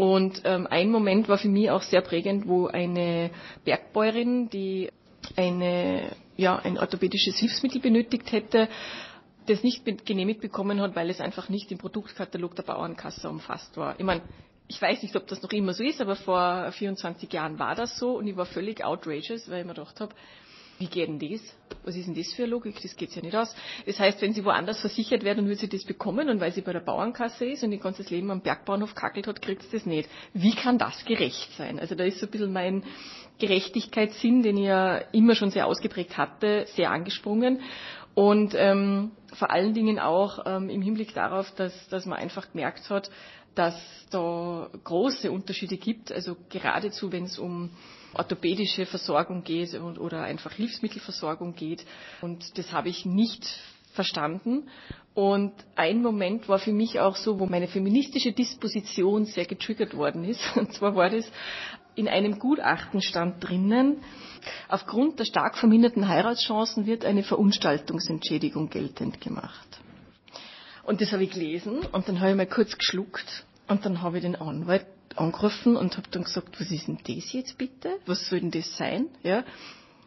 Und ähm, ein Moment war für mich auch sehr prägend, wo eine Bergbäuerin, die eine, ja, ein orthopädisches Hilfsmittel benötigt hätte, das nicht genehmigt bekommen hat, weil es einfach nicht im Produktkatalog der Bauernkasse umfasst war. Ich meine, ich weiß nicht, ob das noch immer so ist, aber vor 24 Jahren war das so und ich war völlig outrageous, weil ich mir gedacht habe, wie geht denn das? Was ist denn das für eine Logik? Das geht ja nicht aus. Das heißt, wenn sie woanders versichert wäre, dann würde sie das bekommen und weil sie bei der Bauernkasse ist und ihr ganzes Leben am Bergbauernhof kackelt hat, kriegt sie das nicht. Wie kann das gerecht sein? Also da ist so ein bisschen mein Gerechtigkeitssinn, den ich ja immer schon sehr ausgeprägt hatte, sehr angesprungen. Und ähm, vor allen Dingen auch ähm, im Hinblick darauf, dass, dass man einfach gemerkt hat, dass da große Unterschiede gibt. Also geradezu, wenn es um orthopädische Versorgung geht oder einfach Hilfsmittelversorgung geht. Und das habe ich nicht verstanden. Und ein Moment war für mich auch so, wo meine feministische Disposition sehr getriggert worden ist. [LAUGHS] Und zwar war das in einem Gutachten stand drinnen, aufgrund der stark verminderten Heiratschancen wird eine Verunstaltungsentschädigung geltend gemacht. Und das habe ich gelesen und dann habe ich mal kurz geschluckt und dann habe ich den Anwalt angerufen und habe dann gesagt, was ist denn das jetzt bitte? Was soll denn das sein? Ja.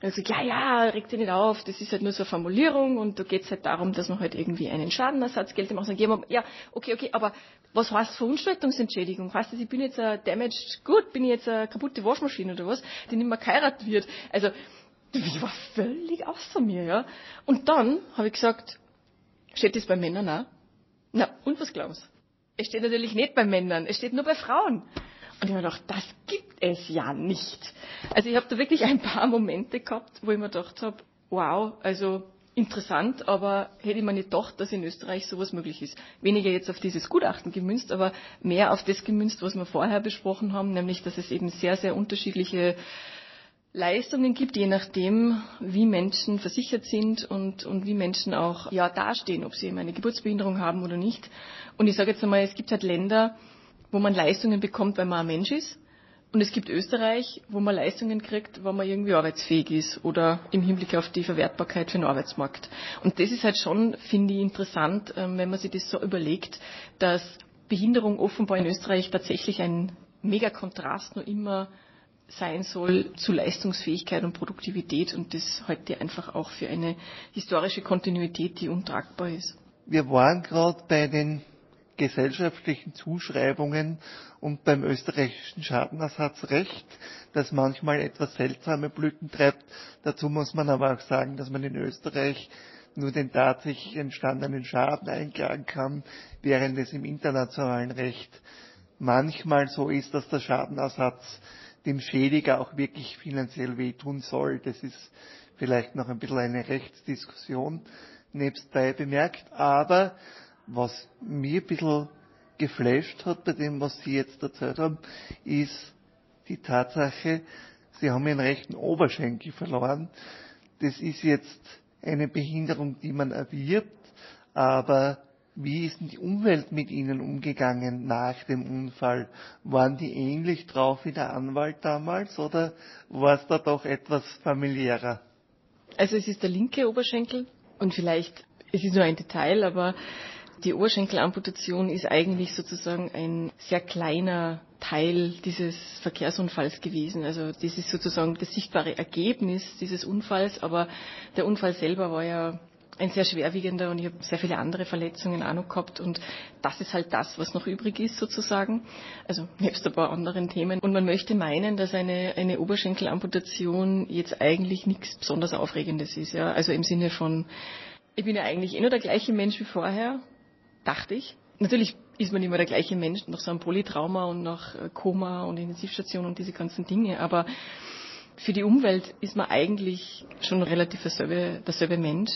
Also ja, ja, regt sich nicht auf, das ist halt nur so eine Formulierung und da geht es halt darum, dass man halt irgendwie einen Schadenersatz geltend macht. Ja, okay, okay, aber was heißt Verunstaltungsentschädigung? Heißt das, ich bin jetzt ein damaged good, bin ich jetzt eine kaputte Waschmaschine oder was, die nicht mehr geheiratet wird? Also, ich war völlig außer mir, ja. Und dann habe ich gesagt, steht das bei Männern auch? Na, und was glauben Sie? Es steht natürlich nicht bei Männern, es steht nur bei Frauen. Und ich habe gedacht, das gibt es ja nicht. Also ich habe da wirklich ein paar [LAUGHS] Momente gehabt, wo ich mir gedacht habe, wow, also interessant, aber hätte ich mir nicht gedacht, dass in Österreich sowas möglich ist. Weniger jetzt auf dieses Gutachten gemünzt, aber mehr auf das gemünzt, was wir vorher besprochen haben, nämlich, dass es eben sehr, sehr unterschiedliche Leistungen gibt, je nachdem, wie Menschen versichert sind und, und wie Menschen auch ja, dastehen, ob sie eben eine Geburtsbehinderung haben oder nicht. Und ich sage jetzt einmal, es gibt halt Länder, wo man Leistungen bekommt, weil man ein Mensch ist. Und es gibt Österreich, wo man Leistungen kriegt, weil man irgendwie arbeitsfähig ist oder im Hinblick auf die Verwertbarkeit für den Arbeitsmarkt. Und das ist halt schon, finde ich, interessant, ähm, wenn man sich das so überlegt, dass Behinderung offenbar in Österreich tatsächlich ein mega Kontrast nur immer sein soll zu Leistungsfähigkeit und Produktivität und das heute einfach auch für eine historische Kontinuität, die untragbar ist. Wir waren gerade bei den gesellschaftlichen Zuschreibungen und beim österreichischen Schadenersatzrecht, das manchmal etwas seltsame Blüten treibt. Dazu muss man aber auch sagen, dass man in Österreich nur den tatsächlich entstandenen Schaden einklagen kann, während es im internationalen Recht manchmal so ist, dass der Schadenersatz dem Schädiger auch wirklich finanziell wehtun soll. Das ist vielleicht noch ein bisschen eine Rechtsdiskussion nebstbei bemerkt. Aber was mir ein bisschen geflasht hat bei dem, was Sie jetzt erzählt haben, ist die Tatsache, Sie haben Ihren rechten Oberschenkel verloren. Das ist jetzt eine Behinderung, die man erwirbt, aber wie ist denn die Umwelt mit Ihnen umgegangen nach dem Unfall? Waren die ähnlich drauf wie der Anwalt damals oder war es da doch etwas familiärer? Also es ist der linke Oberschenkel und vielleicht, es ist nur ein Detail, aber die Oberschenkelamputation ist eigentlich sozusagen ein sehr kleiner Teil dieses Verkehrsunfalls gewesen. Also das ist sozusagen das sichtbare Ergebnis dieses Unfalls, aber der Unfall selber war ja ein sehr schwerwiegender und ich habe sehr viele andere Verletzungen auch noch gehabt und das ist halt das, was noch übrig ist sozusagen. Also nebst ein paar anderen Themen. Und man möchte meinen, dass eine, eine Oberschenkelamputation jetzt eigentlich nichts besonders Aufregendes ist. Ja? Also im Sinne von, ich bin ja eigentlich eh nur der gleiche Mensch wie vorher, dachte ich. Natürlich ist man immer der gleiche Mensch nach so einem Polytrauma und nach Koma und Intensivstation und diese ganzen Dinge, aber Für die Umwelt ist man eigentlich schon relativ derselbe, derselbe Mensch.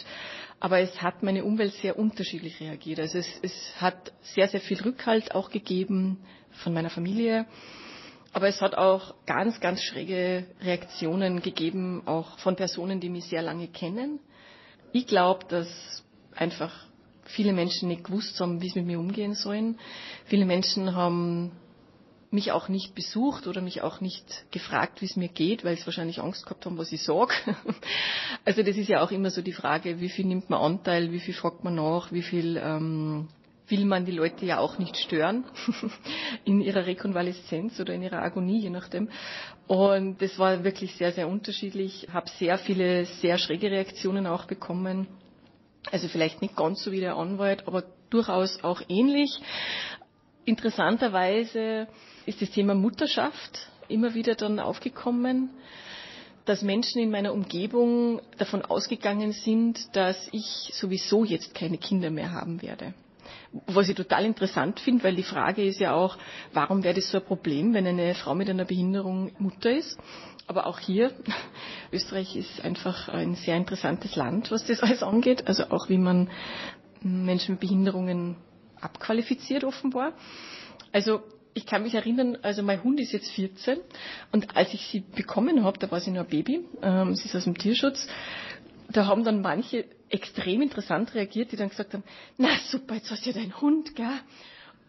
Aber es hat meine Umwelt sehr unterschiedlich reagiert. Also es, es hat sehr, sehr viel Rückhalt auch gegeben von meiner Familie. Aber es hat auch ganz, ganz schräge Reaktionen gegeben, auch von Personen, die mich sehr lange kennen. Ich glaube, dass einfach viele Menschen nicht gewusst haben, wie sie mit mir umgehen sollen. Viele Menschen haben mich auch nicht besucht oder mich auch nicht gefragt, wie es mir geht, weil sie wahrscheinlich Angst gehabt haben, was ich sage. [LAUGHS] Also das ist ja auch immer so die Frage, wie viel nimmt man Anteil, wie viel fragt man nach, wie viel ähm, will man die Leute ja auch nicht stören [LAUGHS] in ihrer Rekonvaleszenz oder in ihrer Agonie, je nachdem. Und das war wirklich sehr, sehr unterschiedlich. Habe sehr viele sehr schräge Reaktionen auch bekommen. Also vielleicht nicht ganz so wie der Anwalt, aber durchaus auch ähnlich. Interessanterweise ist das Thema Mutterschaft immer wieder dann aufgekommen, dass Menschen in meiner Umgebung davon ausgegangen sind, dass ich sowieso jetzt keine Kinder mehr haben werde. Was ich total interessant finde, weil die Frage ist ja auch, warum wäre das so ein Problem, wenn eine Frau mit einer Behinderung Mutter ist? Aber auch hier, [LAUGHS] Österreich ist einfach ein sehr interessantes Land, was das alles angeht. Also auch wie man Menschen mit Behinderungen abqualifiziert offenbar. Also ich kann mich erinnern, also mein Hund ist jetzt 14 und als ich sie bekommen habe, da war sie nur ein Baby, ähm, sie ist aus dem Tierschutz, da haben dann manche extrem interessant reagiert, die dann gesagt haben, na super, jetzt hast du ja deinen Hund, gell?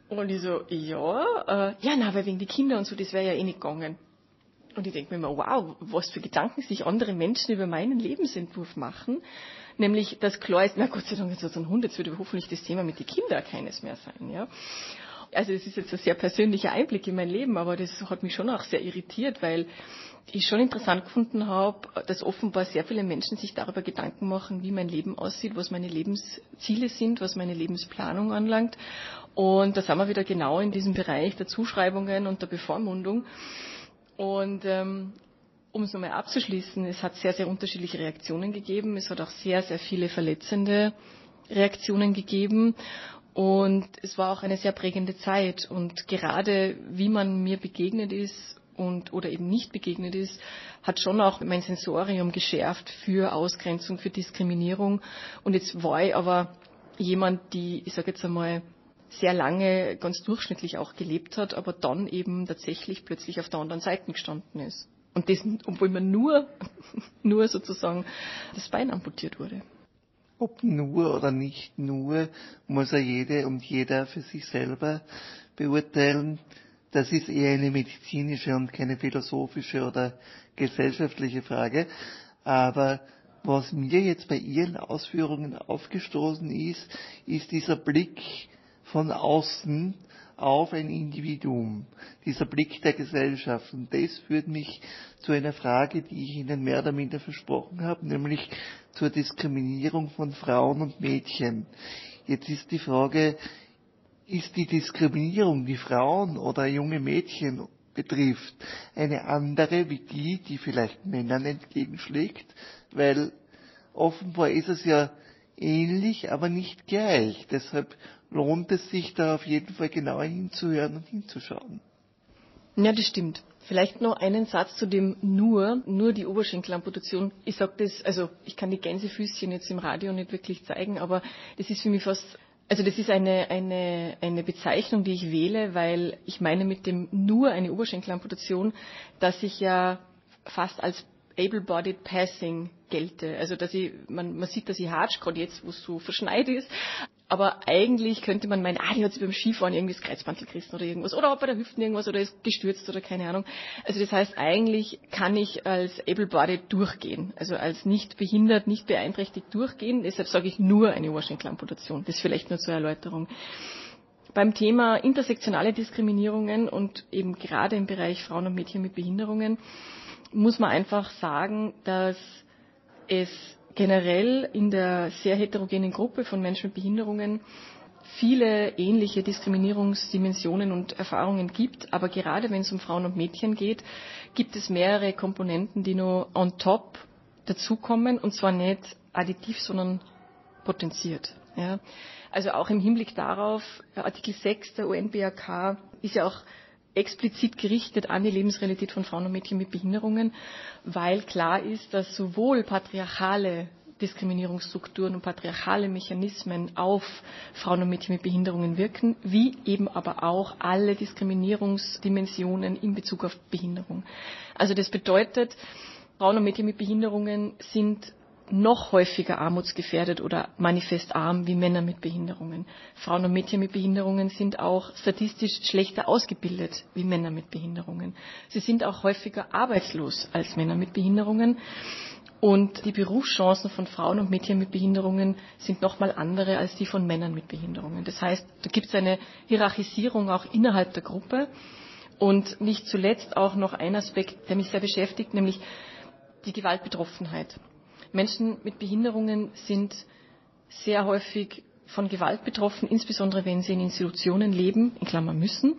Und ich so, ja, äh, ja, na, weil wegen die Kinder und so, das wäre ja eh nicht gegangen. Und ich denke mir immer, wow, was für Gedanken sich andere Menschen über meinen Lebensentwurf machen. Nämlich, dass klar ist, na Gott sei Dank, jetzt hat ein Hund, jetzt wird hoffentlich das Thema mit den Kindern keines mehr sein, ja. Also es ist jetzt ein sehr persönlicher Einblick in mein Leben, aber das hat mich schon auch sehr irritiert, weil ich schon interessant gefunden habe, dass offenbar sehr viele Menschen sich darüber Gedanken machen, wie mein Leben aussieht, was meine Lebensziele sind, was meine Lebensplanung anlangt. Und da sind wir wieder genau in diesem Bereich der Zuschreibungen und der Bevormundung. Und ähm, um es nochmal abzuschließen, es hat sehr, sehr unterschiedliche Reaktionen gegeben. Es hat auch sehr, sehr viele verletzende Reaktionen gegeben. Und es war auch eine sehr prägende Zeit. Und gerade wie man mir begegnet ist und oder eben nicht begegnet ist, hat schon auch mein Sensorium geschärft für Ausgrenzung, für Diskriminierung. Und jetzt war ich aber jemand, die, ich sage jetzt einmal, sehr lange ganz durchschnittlich auch gelebt hat, aber dann eben tatsächlich plötzlich auf der anderen Seite gestanden ist. Und das, obwohl man nur, [LAUGHS] nur sozusagen das Bein amputiert wurde. Ob nur oder nicht nur, muss ja jede und jeder für sich selber beurteilen das ist eher eine medizinische und keine philosophische oder gesellschaftliche Frage. Aber was mir jetzt bei Ihren Ausführungen aufgestoßen ist, ist dieser Blick von außen auf ein Individuum, dieser Blick der Gesellschaft. Und das führt mich zu einer Frage, die ich Ihnen mehr oder minder versprochen habe, nämlich zur Diskriminierung von Frauen und Mädchen. Jetzt ist die Frage, ist die Diskriminierung, die Frauen oder junge Mädchen betrifft, eine andere wie die, die vielleicht Männern entgegenschlägt, weil offenbar ist es ja ähnlich, aber nicht gleich. Deshalb lohnt es sich da auf jeden Fall genauer hinzuhören und hinzuschauen. Ja, das stimmt. Vielleicht noch einen Satz zu dem nur, nur die Oberschenkelamputation. Ich sage das, also ich kann die Gänsefüßchen jetzt im Radio nicht wirklich zeigen, aber das ist für mich fast also das ist eine, eine, eine Bezeichnung, die ich wähle, weil ich meine mit dem nur eine Oberschenkelamputation, dass ich ja fast als able-bodied passing gelte. Also dass ich, man, man sieht, dass ich hatsch, gerade jetzt, wo es so verschneit ist. Aber eigentlich könnte man meinen, ah, die hat sich beim Skifahren irgendwie das Kreuzbandel gerissen oder irgendwas. Oder bei der Hüften irgendwas oder ist gestürzt oder keine Ahnung. Also das heißt, eigentlich kann ich als able-bodied durchgehen. Also als nicht behindert, nicht beeinträchtigt durchgehen. Deshalb sage ich nur eine Oberschenkelamputation. Das vielleicht nur zur Erläuterung. Beim Thema intersektionale Diskriminierungen und eben gerade im Bereich Frauen und Mädchen mit Behinderungen muss man einfach sagen, dass es generell in der sehr heterogenen Gruppe von Menschen mit Behinderungen viele ähnliche Diskriminierungsdimensionen und Erfahrungen gibt. Aber gerade wenn es um Frauen und Mädchen geht, gibt es mehrere Komponenten, die nur on top dazukommen und zwar nicht additiv, sondern potenziert. Ja. Also auch im Hinblick darauf, Artikel 6 der UNBRK ist ja auch explizit gerichtet an die Lebensrealität von Frauen und Mädchen mit Behinderungen, weil klar ist, dass sowohl patriarchale Diskriminierungsstrukturen und patriarchale Mechanismen auf Frauen und Mädchen mit Behinderungen wirken, wie eben aber auch alle Diskriminierungsdimensionen in Bezug auf Behinderung. Also das bedeutet, Frauen und Mädchen mit Behinderungen sind noch häufiger armutsgefährdet oder manifest arm wie Männer mit Behinderungen. Frauen und Mädchen mit Behinderungen sind auch statistisch schlechter ausgebildet wie Männer mit Behinderungen. Sie sind auch häufiger arbeitslos als Männer mit Behinderungen. Und die Berufschancen von Frauen und Mädchen mit Behinderungen sind nochmal andere als die von Männern mit Behinderungen. Das heißt, da gibt es eine Hierarchisierung auch innerhalb der Gruppe. Und nicht zuletzt auch noch ein Aspekt, der mich sehr beschäftigt, nämlich die Gewaltbetroffenheit. Menschen mit Behinderungen sind sehr häufig von Gewalt betroffen, insbesondere wenn sie in Institutionen leben, in Klammern müssen.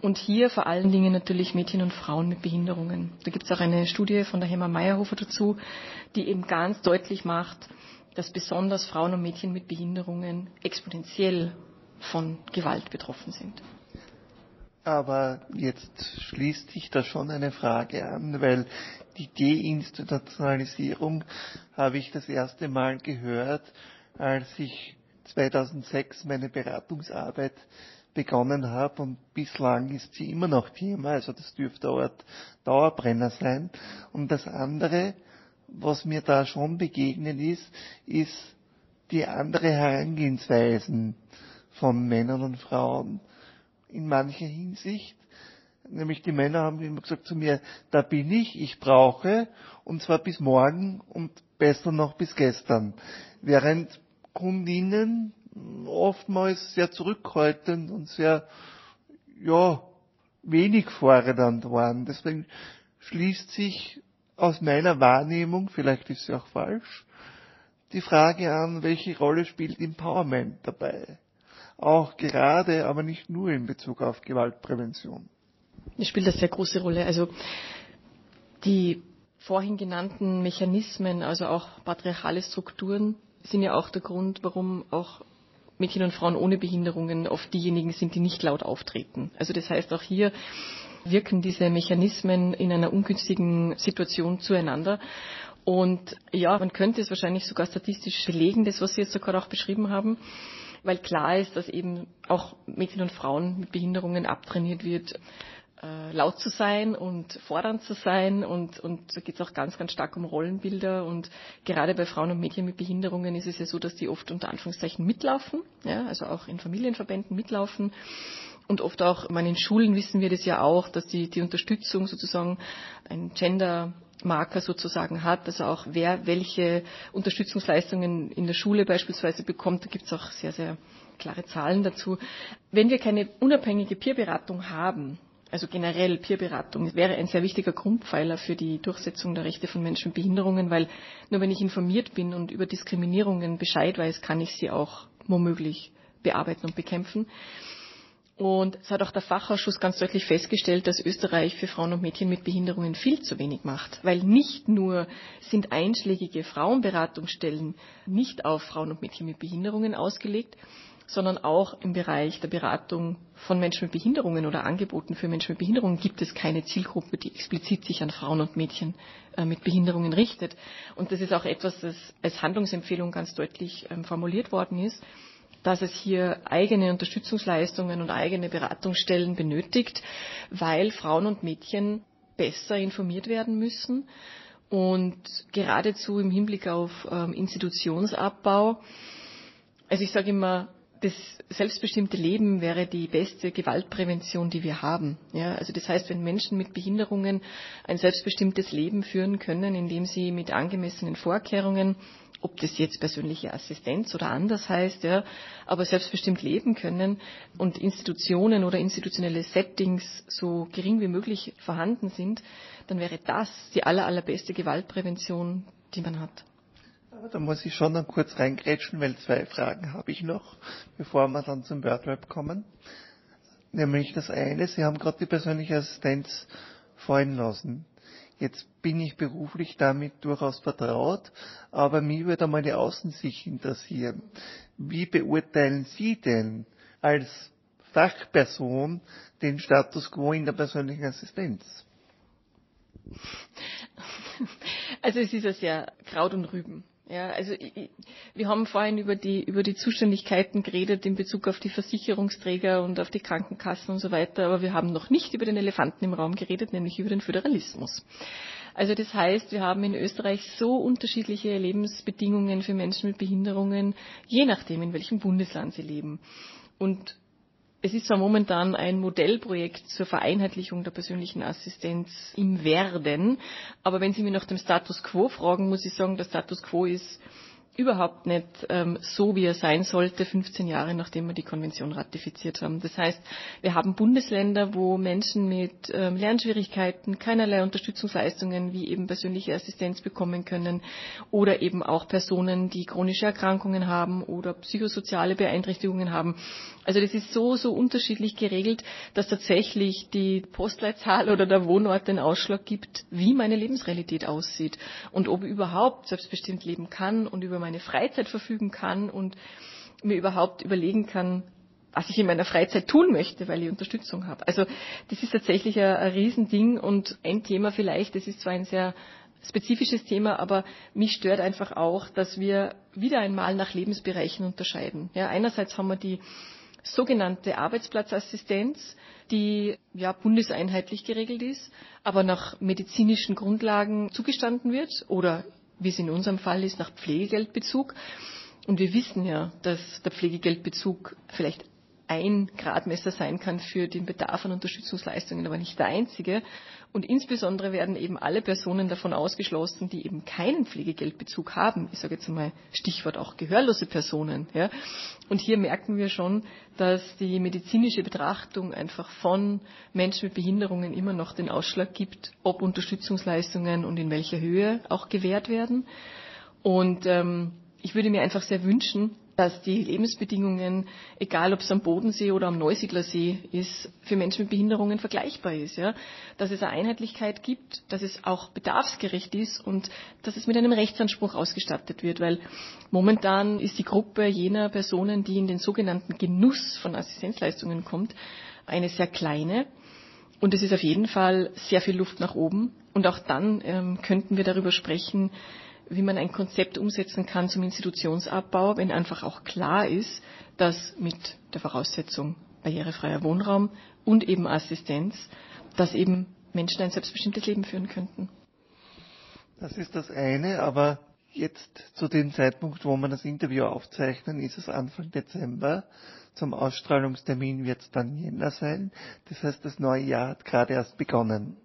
Und hier vor allen Dingen natürlich Mädchen und Frauen mit Behinderungen. Da gibt es auch eine Studie von der Hemmer Meyerhofer dazu, die eben ganz deutlich macht, dass besonders Frauen und Mädchen mit Behinderungen exponentiell von Gewalt betroffen sind. Aber jetzt schließt sich da schon eine Frage an, weil die Deinstitutionalisierung habe ich das erste Mal gehört, als ich 2006 meine Beratungsarbeit begonnen habe und bislang ist sie immer noch Thema, also das dürfte auch ein Dauerbrenner sein. Und das andere, was mir da schon begegnet ist, ist die andere Herangehensweisen von Männern und Frauen in mancher Hinsicht. Nämlich die Männer haben immer gesagt zu mir, da bin ich, ich brauche, und zwar bis morgen und besser noch bis gestern. Während Kundinnen oftmals sehr zurückhaltend und sehr, ja, wenig fordernd waren. Deswegen schließt sich aus meiner Wahrnehmung, vielleicht ist sie auch falsch, die Frage an, welche Rolle spielt Empowerment dabei? Auch gerade, aber nicht nur in Bezug auf Gewaltprävention. Das spielt eine sehr große Rolle. Also die vorhin genannten Mechanismen, also auch patriarchale Strukturen, sind ja auch der Grund, warum auch Mädchen und Frauen ohne Behinderungen oft diejenigen sind, die nicht laut auftreten. Also das heißt, auch hier wirken diese Mechanismen in einer ungünstigen Situation zueinander. Und ja, man könnte es wahrscheinlich sogar statistisch belegen, das, was Sie jetzt so gerade auch beschrieben haben weil klar ist, dass eben auch Mädchen und Frauen mit Behinderungen abtrainiert wird, äh, laut zu sein und fordernd zu sein. Und, und da geht es auch ganz, ganz stark um Rollenbilder. Und gerade bei Frauen und Mädchen mit Behinderungen ist es ja so, dass die oft unter Anführungszeichen mitlaufen, ja, also auch in Familienverbänden mitlaufen. Und oft auch, ich meine, in Schulen wissen wir das ja auch, dass die, die Unterstützung sozusagen ein Gender Marker sozusagen hat, also auch wer welche Unterstützungsleistungen in der Schule beispielsweise bekommt, da gibt es auch sehr, sehr klare Zahlen dazu. Wenn wir keine unabhängige Peerberatung haben, also generell Peerberatung wäre ein sehr wichtiger Grundpfeiler für die Durchsetzung der Rechte von Menschen mit Behinderungen, weil nur wenn ich informiert bin und über Diskriminierungen Bescheid weiß, kann ich sie auch womöglich bearbeiten und bekämpfen. Und es hat auch der Fachausschuss ganz deutlich festgestellt, dass Österreich für Frauen und Mädchen mit Behinderungen viel zu wenig macht. Weil nicht nur sind einschlägige Frauenberatungsstellen nicht auf Frauen und Mädchen mit Behinderungen ausgelegt, sondern auch im Bereich der Beratung von Menschen mit Behinderungen oder Angeboten für Menschen mit Behinderungen gibt es keine Zielgruppe, die explizit sich an Frauen und Mädchen äh, mit Behinderungen richtet. Und das ist auch etwas, das als Handlungsempfehlung ganz deutlich ähm, formuliert worden ist dass es hier eigene Unterstützungsleistungen und eigene Beratungsstellen benötigt, weil Frauen und Mädchen besser informiert werden müssen und geradezu im Hinblick auf ähm, Institutionsabbau. Also ich sage immer, das selbstbestimmte Leben wäre die beste Gewaltprävention, die wir haben. Ja, also das heißt, wenn Menschen mit Behinderungen ein selbstbestimmtes Leben führen können, indem sie mit angemessenen Vorkehrungen ob das jetzt persönliche Assistenz oder anders heißt, ja, aber selbstbestimmt leben können und Institutionen oder institutionelle Settings so gering wie möglich vorhanden sind, dann wäre das die aller, allerbeste Gewaltprävention, die man hat. Da muss ich schon noch kurz reingrätschen, weil zwei Fragen habe ich noch, bevor wir dann zum WordWeb kommen. Nämlich das eine, Sie haben gerade die persönliche Assistenz fallen lassen. Jetzt bin ich beruflich damit durchaus vertraut, aber mich würde einmal die Außensicht interessieren. Wie beurteilen Sie denn als Fachperson den Status quo in der persönlichen Assistenz? Also es ist ja sehr Kraut und Rüben. Ja, also ich, wir haben vorhin über die, über die Zuständigkeiten geredet in Bezug auf die Versicherungsträger und auf die Krankenkassen und so weiter, aber wir haben noch nicht über den Elefanten im Raum geredet, nämlich über den Föderalismus. Also das heißt, wir haben in Österreich so unterschiedliche Lebensbedingungen für Menschen mit Behinderungen, je nachdem, in welchem Bundesland sie leben. Und es ist zwar momentan ein Modellprojekt zur Vereinheitlichung der persönlichen Assistenz im Werden, aber wenn Sie mich nach dem Status quo fragen, muss ich sagen, der Status quo ist überhaupt nicht ähm, so, wie er sein sollte, 15 Jahre nachdem wir die Konvention ratifiziert haben. Das heißt, wir haben Bundesländer, wo Menschen mit ähm, Lernschwierigkeiten keinerlei Unterstützungsleistungen wie eben persönliche Assistenz bekommen können oder eben auch Personen, die chronische Erkrankungen haben oder psychosoziale Beeinträchtigungen haben. Also das ist so, so unterschiedlich geregelt, dass tatsächlich die Postleitzahl oder der Wohnort den Ausschlag gibt, wie meine Lebensrealität aussieht und ob ich überhaupt selbstbestimmt leben kann und über meine Freizeit verfügen kann und mir überhaupt überlegen kann, was ich in meiner Freizeit tun möchte, weil ich Unterstützung habe. Also das ist tatsächlich ein, ein Riesending und ein Thema vielleicht, das ist zwar ein sehr spezifisches Thema, aber mich stört einfach auch, dass wir wieder einmal nach Lebensbereichen unterscheiden. Ja, einerseits haben wir die sogenannte Arbeitsplatzassistenz, die ja bundeseinheitlich geregelt ist, aber nach medizinischen Grundlagen zugestanden wird oder wie es in unserem Fall ist, nach Pflegegeldbezug. Und wir wissen ja, dass der Pflegegeldbezug vielleicht ein Gradmesser sein kann für den Bedarf an Unterstützungsleistungen, aber nicht der einzige. Und insbesondere werden eben alle Personen davon ausgeschlossen, die eben keinen Pflegegeldbezug haben. Ich sage jetzt einmal Stichwort auch gehörlose Personen. Ja. Und hier merken wir schon, dass die medizinische Betrachtung einfach von Menschen mit Behinderungen immer noch den Ausschlag gibt, ob Unterstützungsleistungen und in welcher Höhe auch gewährt werden. Und ähm, ich würde mir einfach sehr wünschen, dass die Lebensbedingungen, egal ob es am Bodensee oder am Neusiedlersee ist, für Menschen mit Behinderungen vergleichbar ist. Ja? Dass es eine Einheitlichkeit gibt, dass es auch bedarfsgerecht ist und dass es mit einem Rechtsanspruch ausgestattet wird, weil momentan ist die Gruppe jener Personen, die in den sogenannten Genuss von Assistenzleistungen kommt, eine sehr kleine. Und es ist auf jeden Fall sehr viel Luft nach oben. Und auch dann ähm, könnten wir darüber sprechen, wie man ein Konzept umsetzen kann zum Institutionsabbau, wenn einfach auch klar ist, dass mit der Voraussetzung barrierefreier Wohnraum und eben Assistenz, dass eben Menschen ein selbstbestimmtes Leben führen könnten. Das ist das eine, aber jetzt zu dem Zeitpunkt, wo wir das Interview aufzeichnen, ist es Anfang Dezember. Zum Ausstrahlungstermin wird es dann Jänner sein. Das heißt, das neue Jahr hat gerade erst begonnen.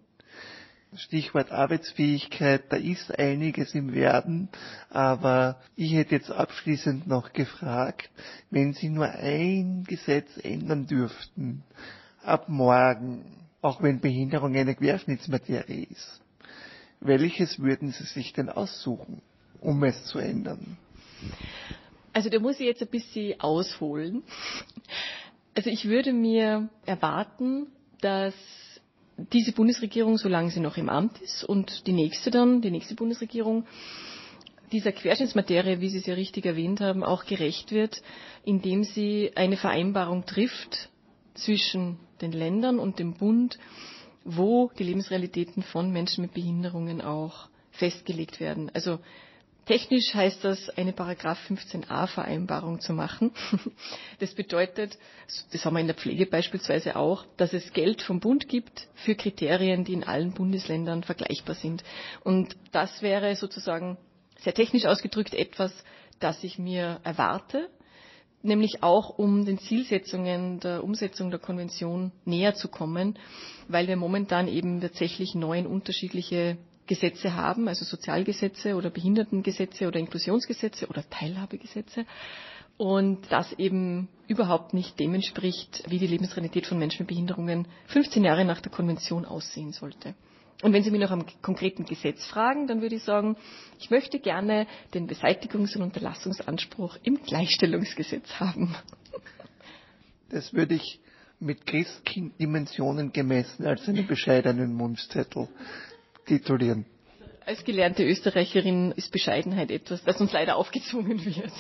Stichwort Arbeitsfähigkeit, da ist einiges im Werden, aber ich hätte jetzt abschließend noch gefragt, wenn Sie nur ein Gesetz ändern dürften, ab morgen, auch wenn Behinderung eine Querschnittsmaterie ist, welches würden Sie sich denn aussuchen, um es zu ändern? Also da muss ich jetzt ein bisschen ausholen. Also ich würde mir erwarten, dass diese Bundesregierung, solange sie noch im Amt ist, und die nächste dann, die nächste Bundesregierung, dieser Querschnittsmaterie, wie Sie es ja richtig erwähnt haben, auch gerecht wird, indem sie eine Vereinbarung trifft zwischen den Ländern und dem Bund, wo die Lebensrealitäten von Menschen mit Behinderungen auch festgelegt werden. Also Technisch heißt das, eine Paragraph 15a Vereinbarung zu machen. [LAUGHS] Das bedeutet, das haben wir in der Pflege beispielsweise auch, dass es Geld vom Bund gibt für Kriterien, die in allen Bundesländern vergleichbar sind. Und das wäre sozusagen sehr technisch ausgedrückt etwas, das ich mir erwarte, nämlich auch um den Zielsetzungen der Umsetzung der Konvention näher zu kommen, weil wir momentan eben tatsächlich neun unterschiedliche Gesetze haben, also Sozialgesetze oder Behindertengesetze oder Inklusionsgesetze oder Teilhabegesetze. Und das eben überhaupt nicht dem entspricht, wie die Lebensrealität von Menschen mit Behinderungen 15 Jahre nach der Konvention aussehen sollte. Und wenn Sie mich noch am konkreten Gesetz fragen, dann würde ich sagen, ich möchte gerne den Beseitigungs- und Unterlassungsanspruch im Gleichstellungsgesetz haben. Das würde ich mit Christkind-Dimensionen gemessen als einen bescheidenen Wunschzettel titulieren. Als gelernte Österreicherin ist Bescheidenheit etwas, das uns leider aufgezwungen wird.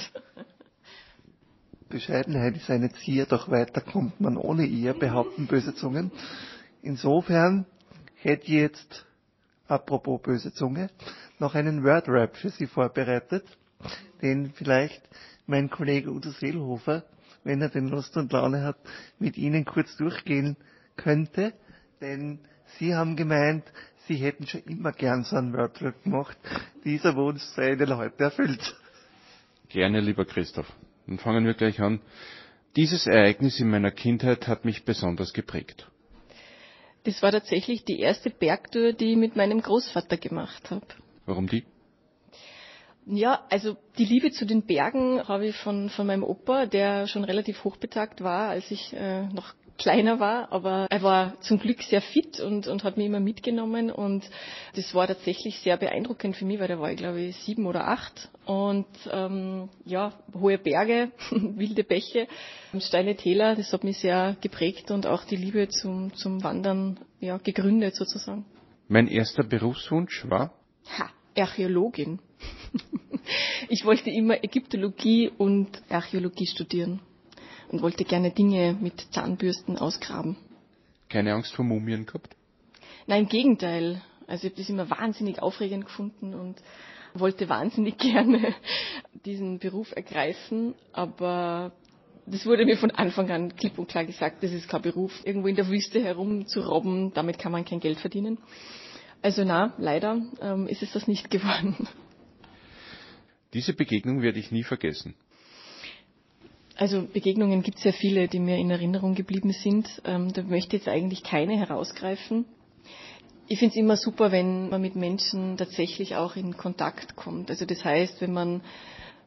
Bescheidenheit ist eine Zier, doch weiter kommt man ohne ihr, behaupten böse Zungen. Insofern hätte ich jetzt, apropos böse Zunge, noch einen Wordrap für Sie vorbereitet, den vielleicht mein Kollege Udo Seelhofer, wenn er den Lust und Laune hat, mit Ihnen kurz durchgehen könnte, denn Sie haben gemeint, Sie hätten schon immer gern so einen Wordrap gemacht. Dieser Wunsch sei Ihnen heute erfüllt. Gerne, lieber Christoph. Dann fangen wir gleich an. Dieses Ereignis in meiner Kindheit hat mich besonders geprägt. Das war tatsächlich die erste Bergtour, die ich mit meinem Großvater gemacht habe. Warum die? Ja, also die Liebe zu den Bergen habe ich von, von meinem Opa, der schon relativ hochbetagt war, als ich äh, noch kleiner war, aber er war zum Glück sehr fit und, und hat mich immer mitgenommen und das war tatsächlich sehr beeindruckend für mich, weil da war ich glaube ich sieben oder acht und ähm, ja, hohe Berge, [LAUGHS] wilde Bäche, steile Täler, das hat mich sehr geprägt und auch die Liebe zum, zum Wandern ja, gegründet sozusagen. Mein erster Berufswunsch war? Ha, Archäologin. [LAUGHS] ich wollte immer Ägyptologie und Archäologie studieren und wollte gerne Dinge mit Zahnbürsten ausgraben. Keine Angst vor Mumien gehabt? Nein, im Gegenteil. Also ich habe das immer wahnsinnig aufregend gefunden und wollte wahnsinnig [LAUGHS] gerne diesen Beruf ergreifen, aber das wurde mir von Anfang an klipp und klar gesagt, das ist kein Beruf, irgendwo in der Wüste herumzurobben, damit kann man kein Geld verdienen. Also na, leider ähm, ist es das nicht [LAUGHS] geworden. Diese Begegnung werde ich nie vergessen. Also Begegnungen gibt es ja viele, die mir in Erinnerung geblieben sind. Ähm, da möchte ich jetzt eigentlich keine herausgreifen. Ich finde es immer super, wenn man mit Menschen tatsächlich auch in Kontakt kommt. Also das heißt, wenn man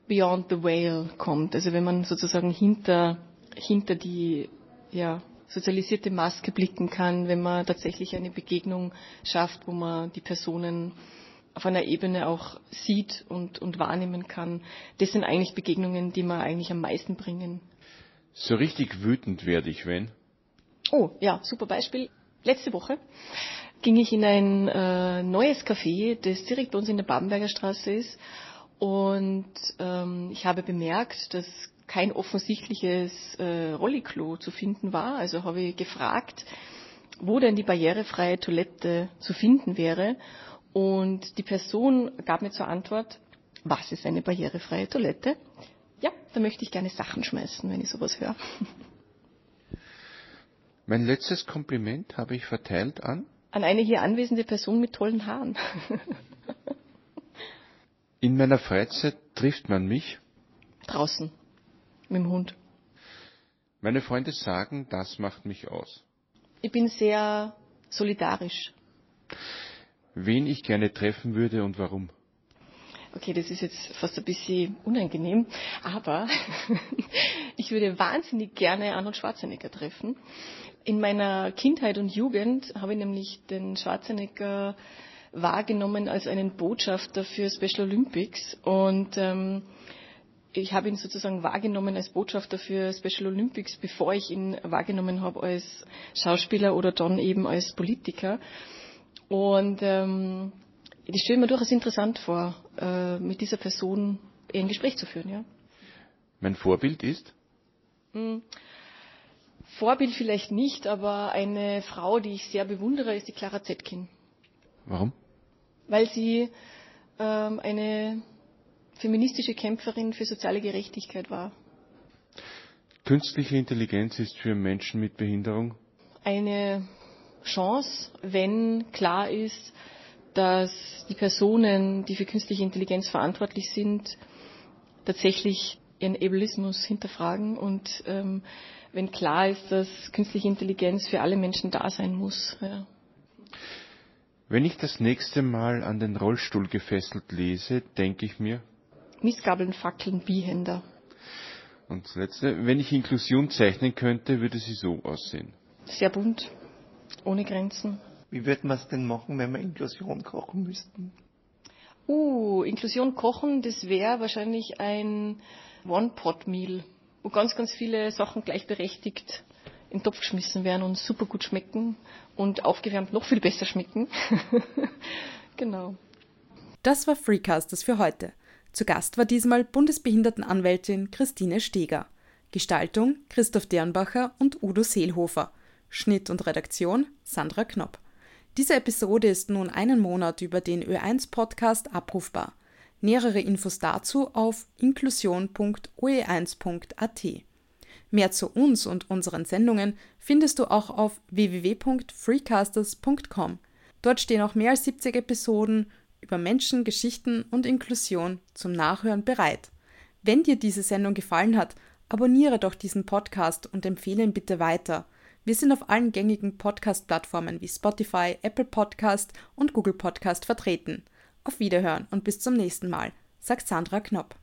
beyond the whale kommt, also wenn man sozusagen hinter, hinter die ja, sozialisierte Maske blicken kann, wenn man tatsächlich eine Begegnung schafft, wo man die Personen auf einer Ebene auch sieht und, und wahrnehmen kann. Das sind eigentlich Begegnungen, die mir eigentlich am meisten bringen. So richtig wütend werde ich, wenn? Oh, ja, super Beispiel. Letzte Woche ging ich in ein äh, neues Café, das direkt bei uns in der Babenberger Straße ist. Und ähm, ich habe bemerkt, dass kein offensichtliches äh, Rolliklo zu finden war. Also habe ich gefragt, wo denn die barrierefreie Toilette zu finden wäre. Und die Person gab mir zur Antwort, was ist eine barrierefreie Toilette? Ja, da möchte ich gerne Sachen schmeißen, wenn ich sowas höre. [LAUGHS] Mein letztes Kompliment habe ich verteilt an? An eine hier anwesende Person mit tollen Haaren. [LAUGHS] In meiner Freizeit trifft man mich? Draußen. Mit dem Hund. Meine Freunde sagen, das macht mich aus. Ich bin sehr solidarisch wen ich gerne treffen würde und warum. Okay, das ist jetzt fast ein bisschen unangenehm, aber [LAUGHS] ich würde wahnsinnig gerne Arnold Schwarzenegger treffen. In meiner Kindheit und Jugend habe ich nämlich den Schwarzenegger wahrgenommen als einen Botschafter für Special Olympics und ähm, ich habe ihn sozusagen wahrgenommen als Botschafter für Special Olympics, bevor ich ihn wahrgenommen habe als Schauspieler oder dann eben als Politiker. Und ähm, ich stelle mir durchaus interessant vor, äh, mit dieser Person ein Gespräch zu führen. Ja. Mein Vorbild ist? Hm. Vorbild vielleicht nicht, aber eine Frau, die ich sehr bewundere, ist die Clara Zetkin. Warum? Weil sie ähm, eine feministische Kämpferin für soziale Gerechtigkeit war. Künstliche Intelligenz ist für Menschen mit Behinderung? Eine Chance, wenn klar ist, dass die Personen, die für künstliche Intelligenz verantwortlich sind, tatsächlich ihren Ableismus hinterfragen und ähm, wenn klar ist, dass künstliche Intelligenz für alle Menschen da sein muss. Ja. Wenn ich das nächste Mal an den Rollstuhl gefesselt lese, denke ich mir. Missgabeln, Fackeln, Bihänder. Und das letzte, wenn ich Inklusion zeichnen könnte, würde sie so aussehen. Sehr bunt, ohne Grenzen. Wie würden wir es denn machen, wenn wir Inklusion kochen müssten? Uh, Inklusion kochen, das wäre wahrscheinlich ein One-Pot-Meal, wo ganz, ganz viele Sachen gleichberechtigt in den Topf geschmissen werden und super gut schmecken und aufgewärmt noch viel besser schmecken. [LAUGHS] genau. Das war Freecasters für heute. Zu Gast war diesmal Bundesbehindertenanwältin Christine Steger. Gestaltung Christoph Dernbacher und Udo Seelhofer. Schnitt und Redaktion Sandra Knopp. Diese Episode ist nun einen Monat über den Ö1 Podcast abrufbar. Nähere Infos dazu auf inklusion.oe1.at. Mehr zu uns und unseren Sendungen findest du auch auf www.freecasters.com. Dort stehen auch mehr als 70 Episoden über Menschen, Geschichten und Inklusion zum Nachhören bereit. Wenn dir diese Sendung gefallen hat, abonniere doch diesen Podcast und empfehle ihn bitte weiter. Wir sind auf allen gängigen Podcast-Plattformen wie Spotify, Apple Podcast und Google Podcast vertreten. Auf Wiederhören und bis zum nächsten Mal, sagt Sandra Knopp.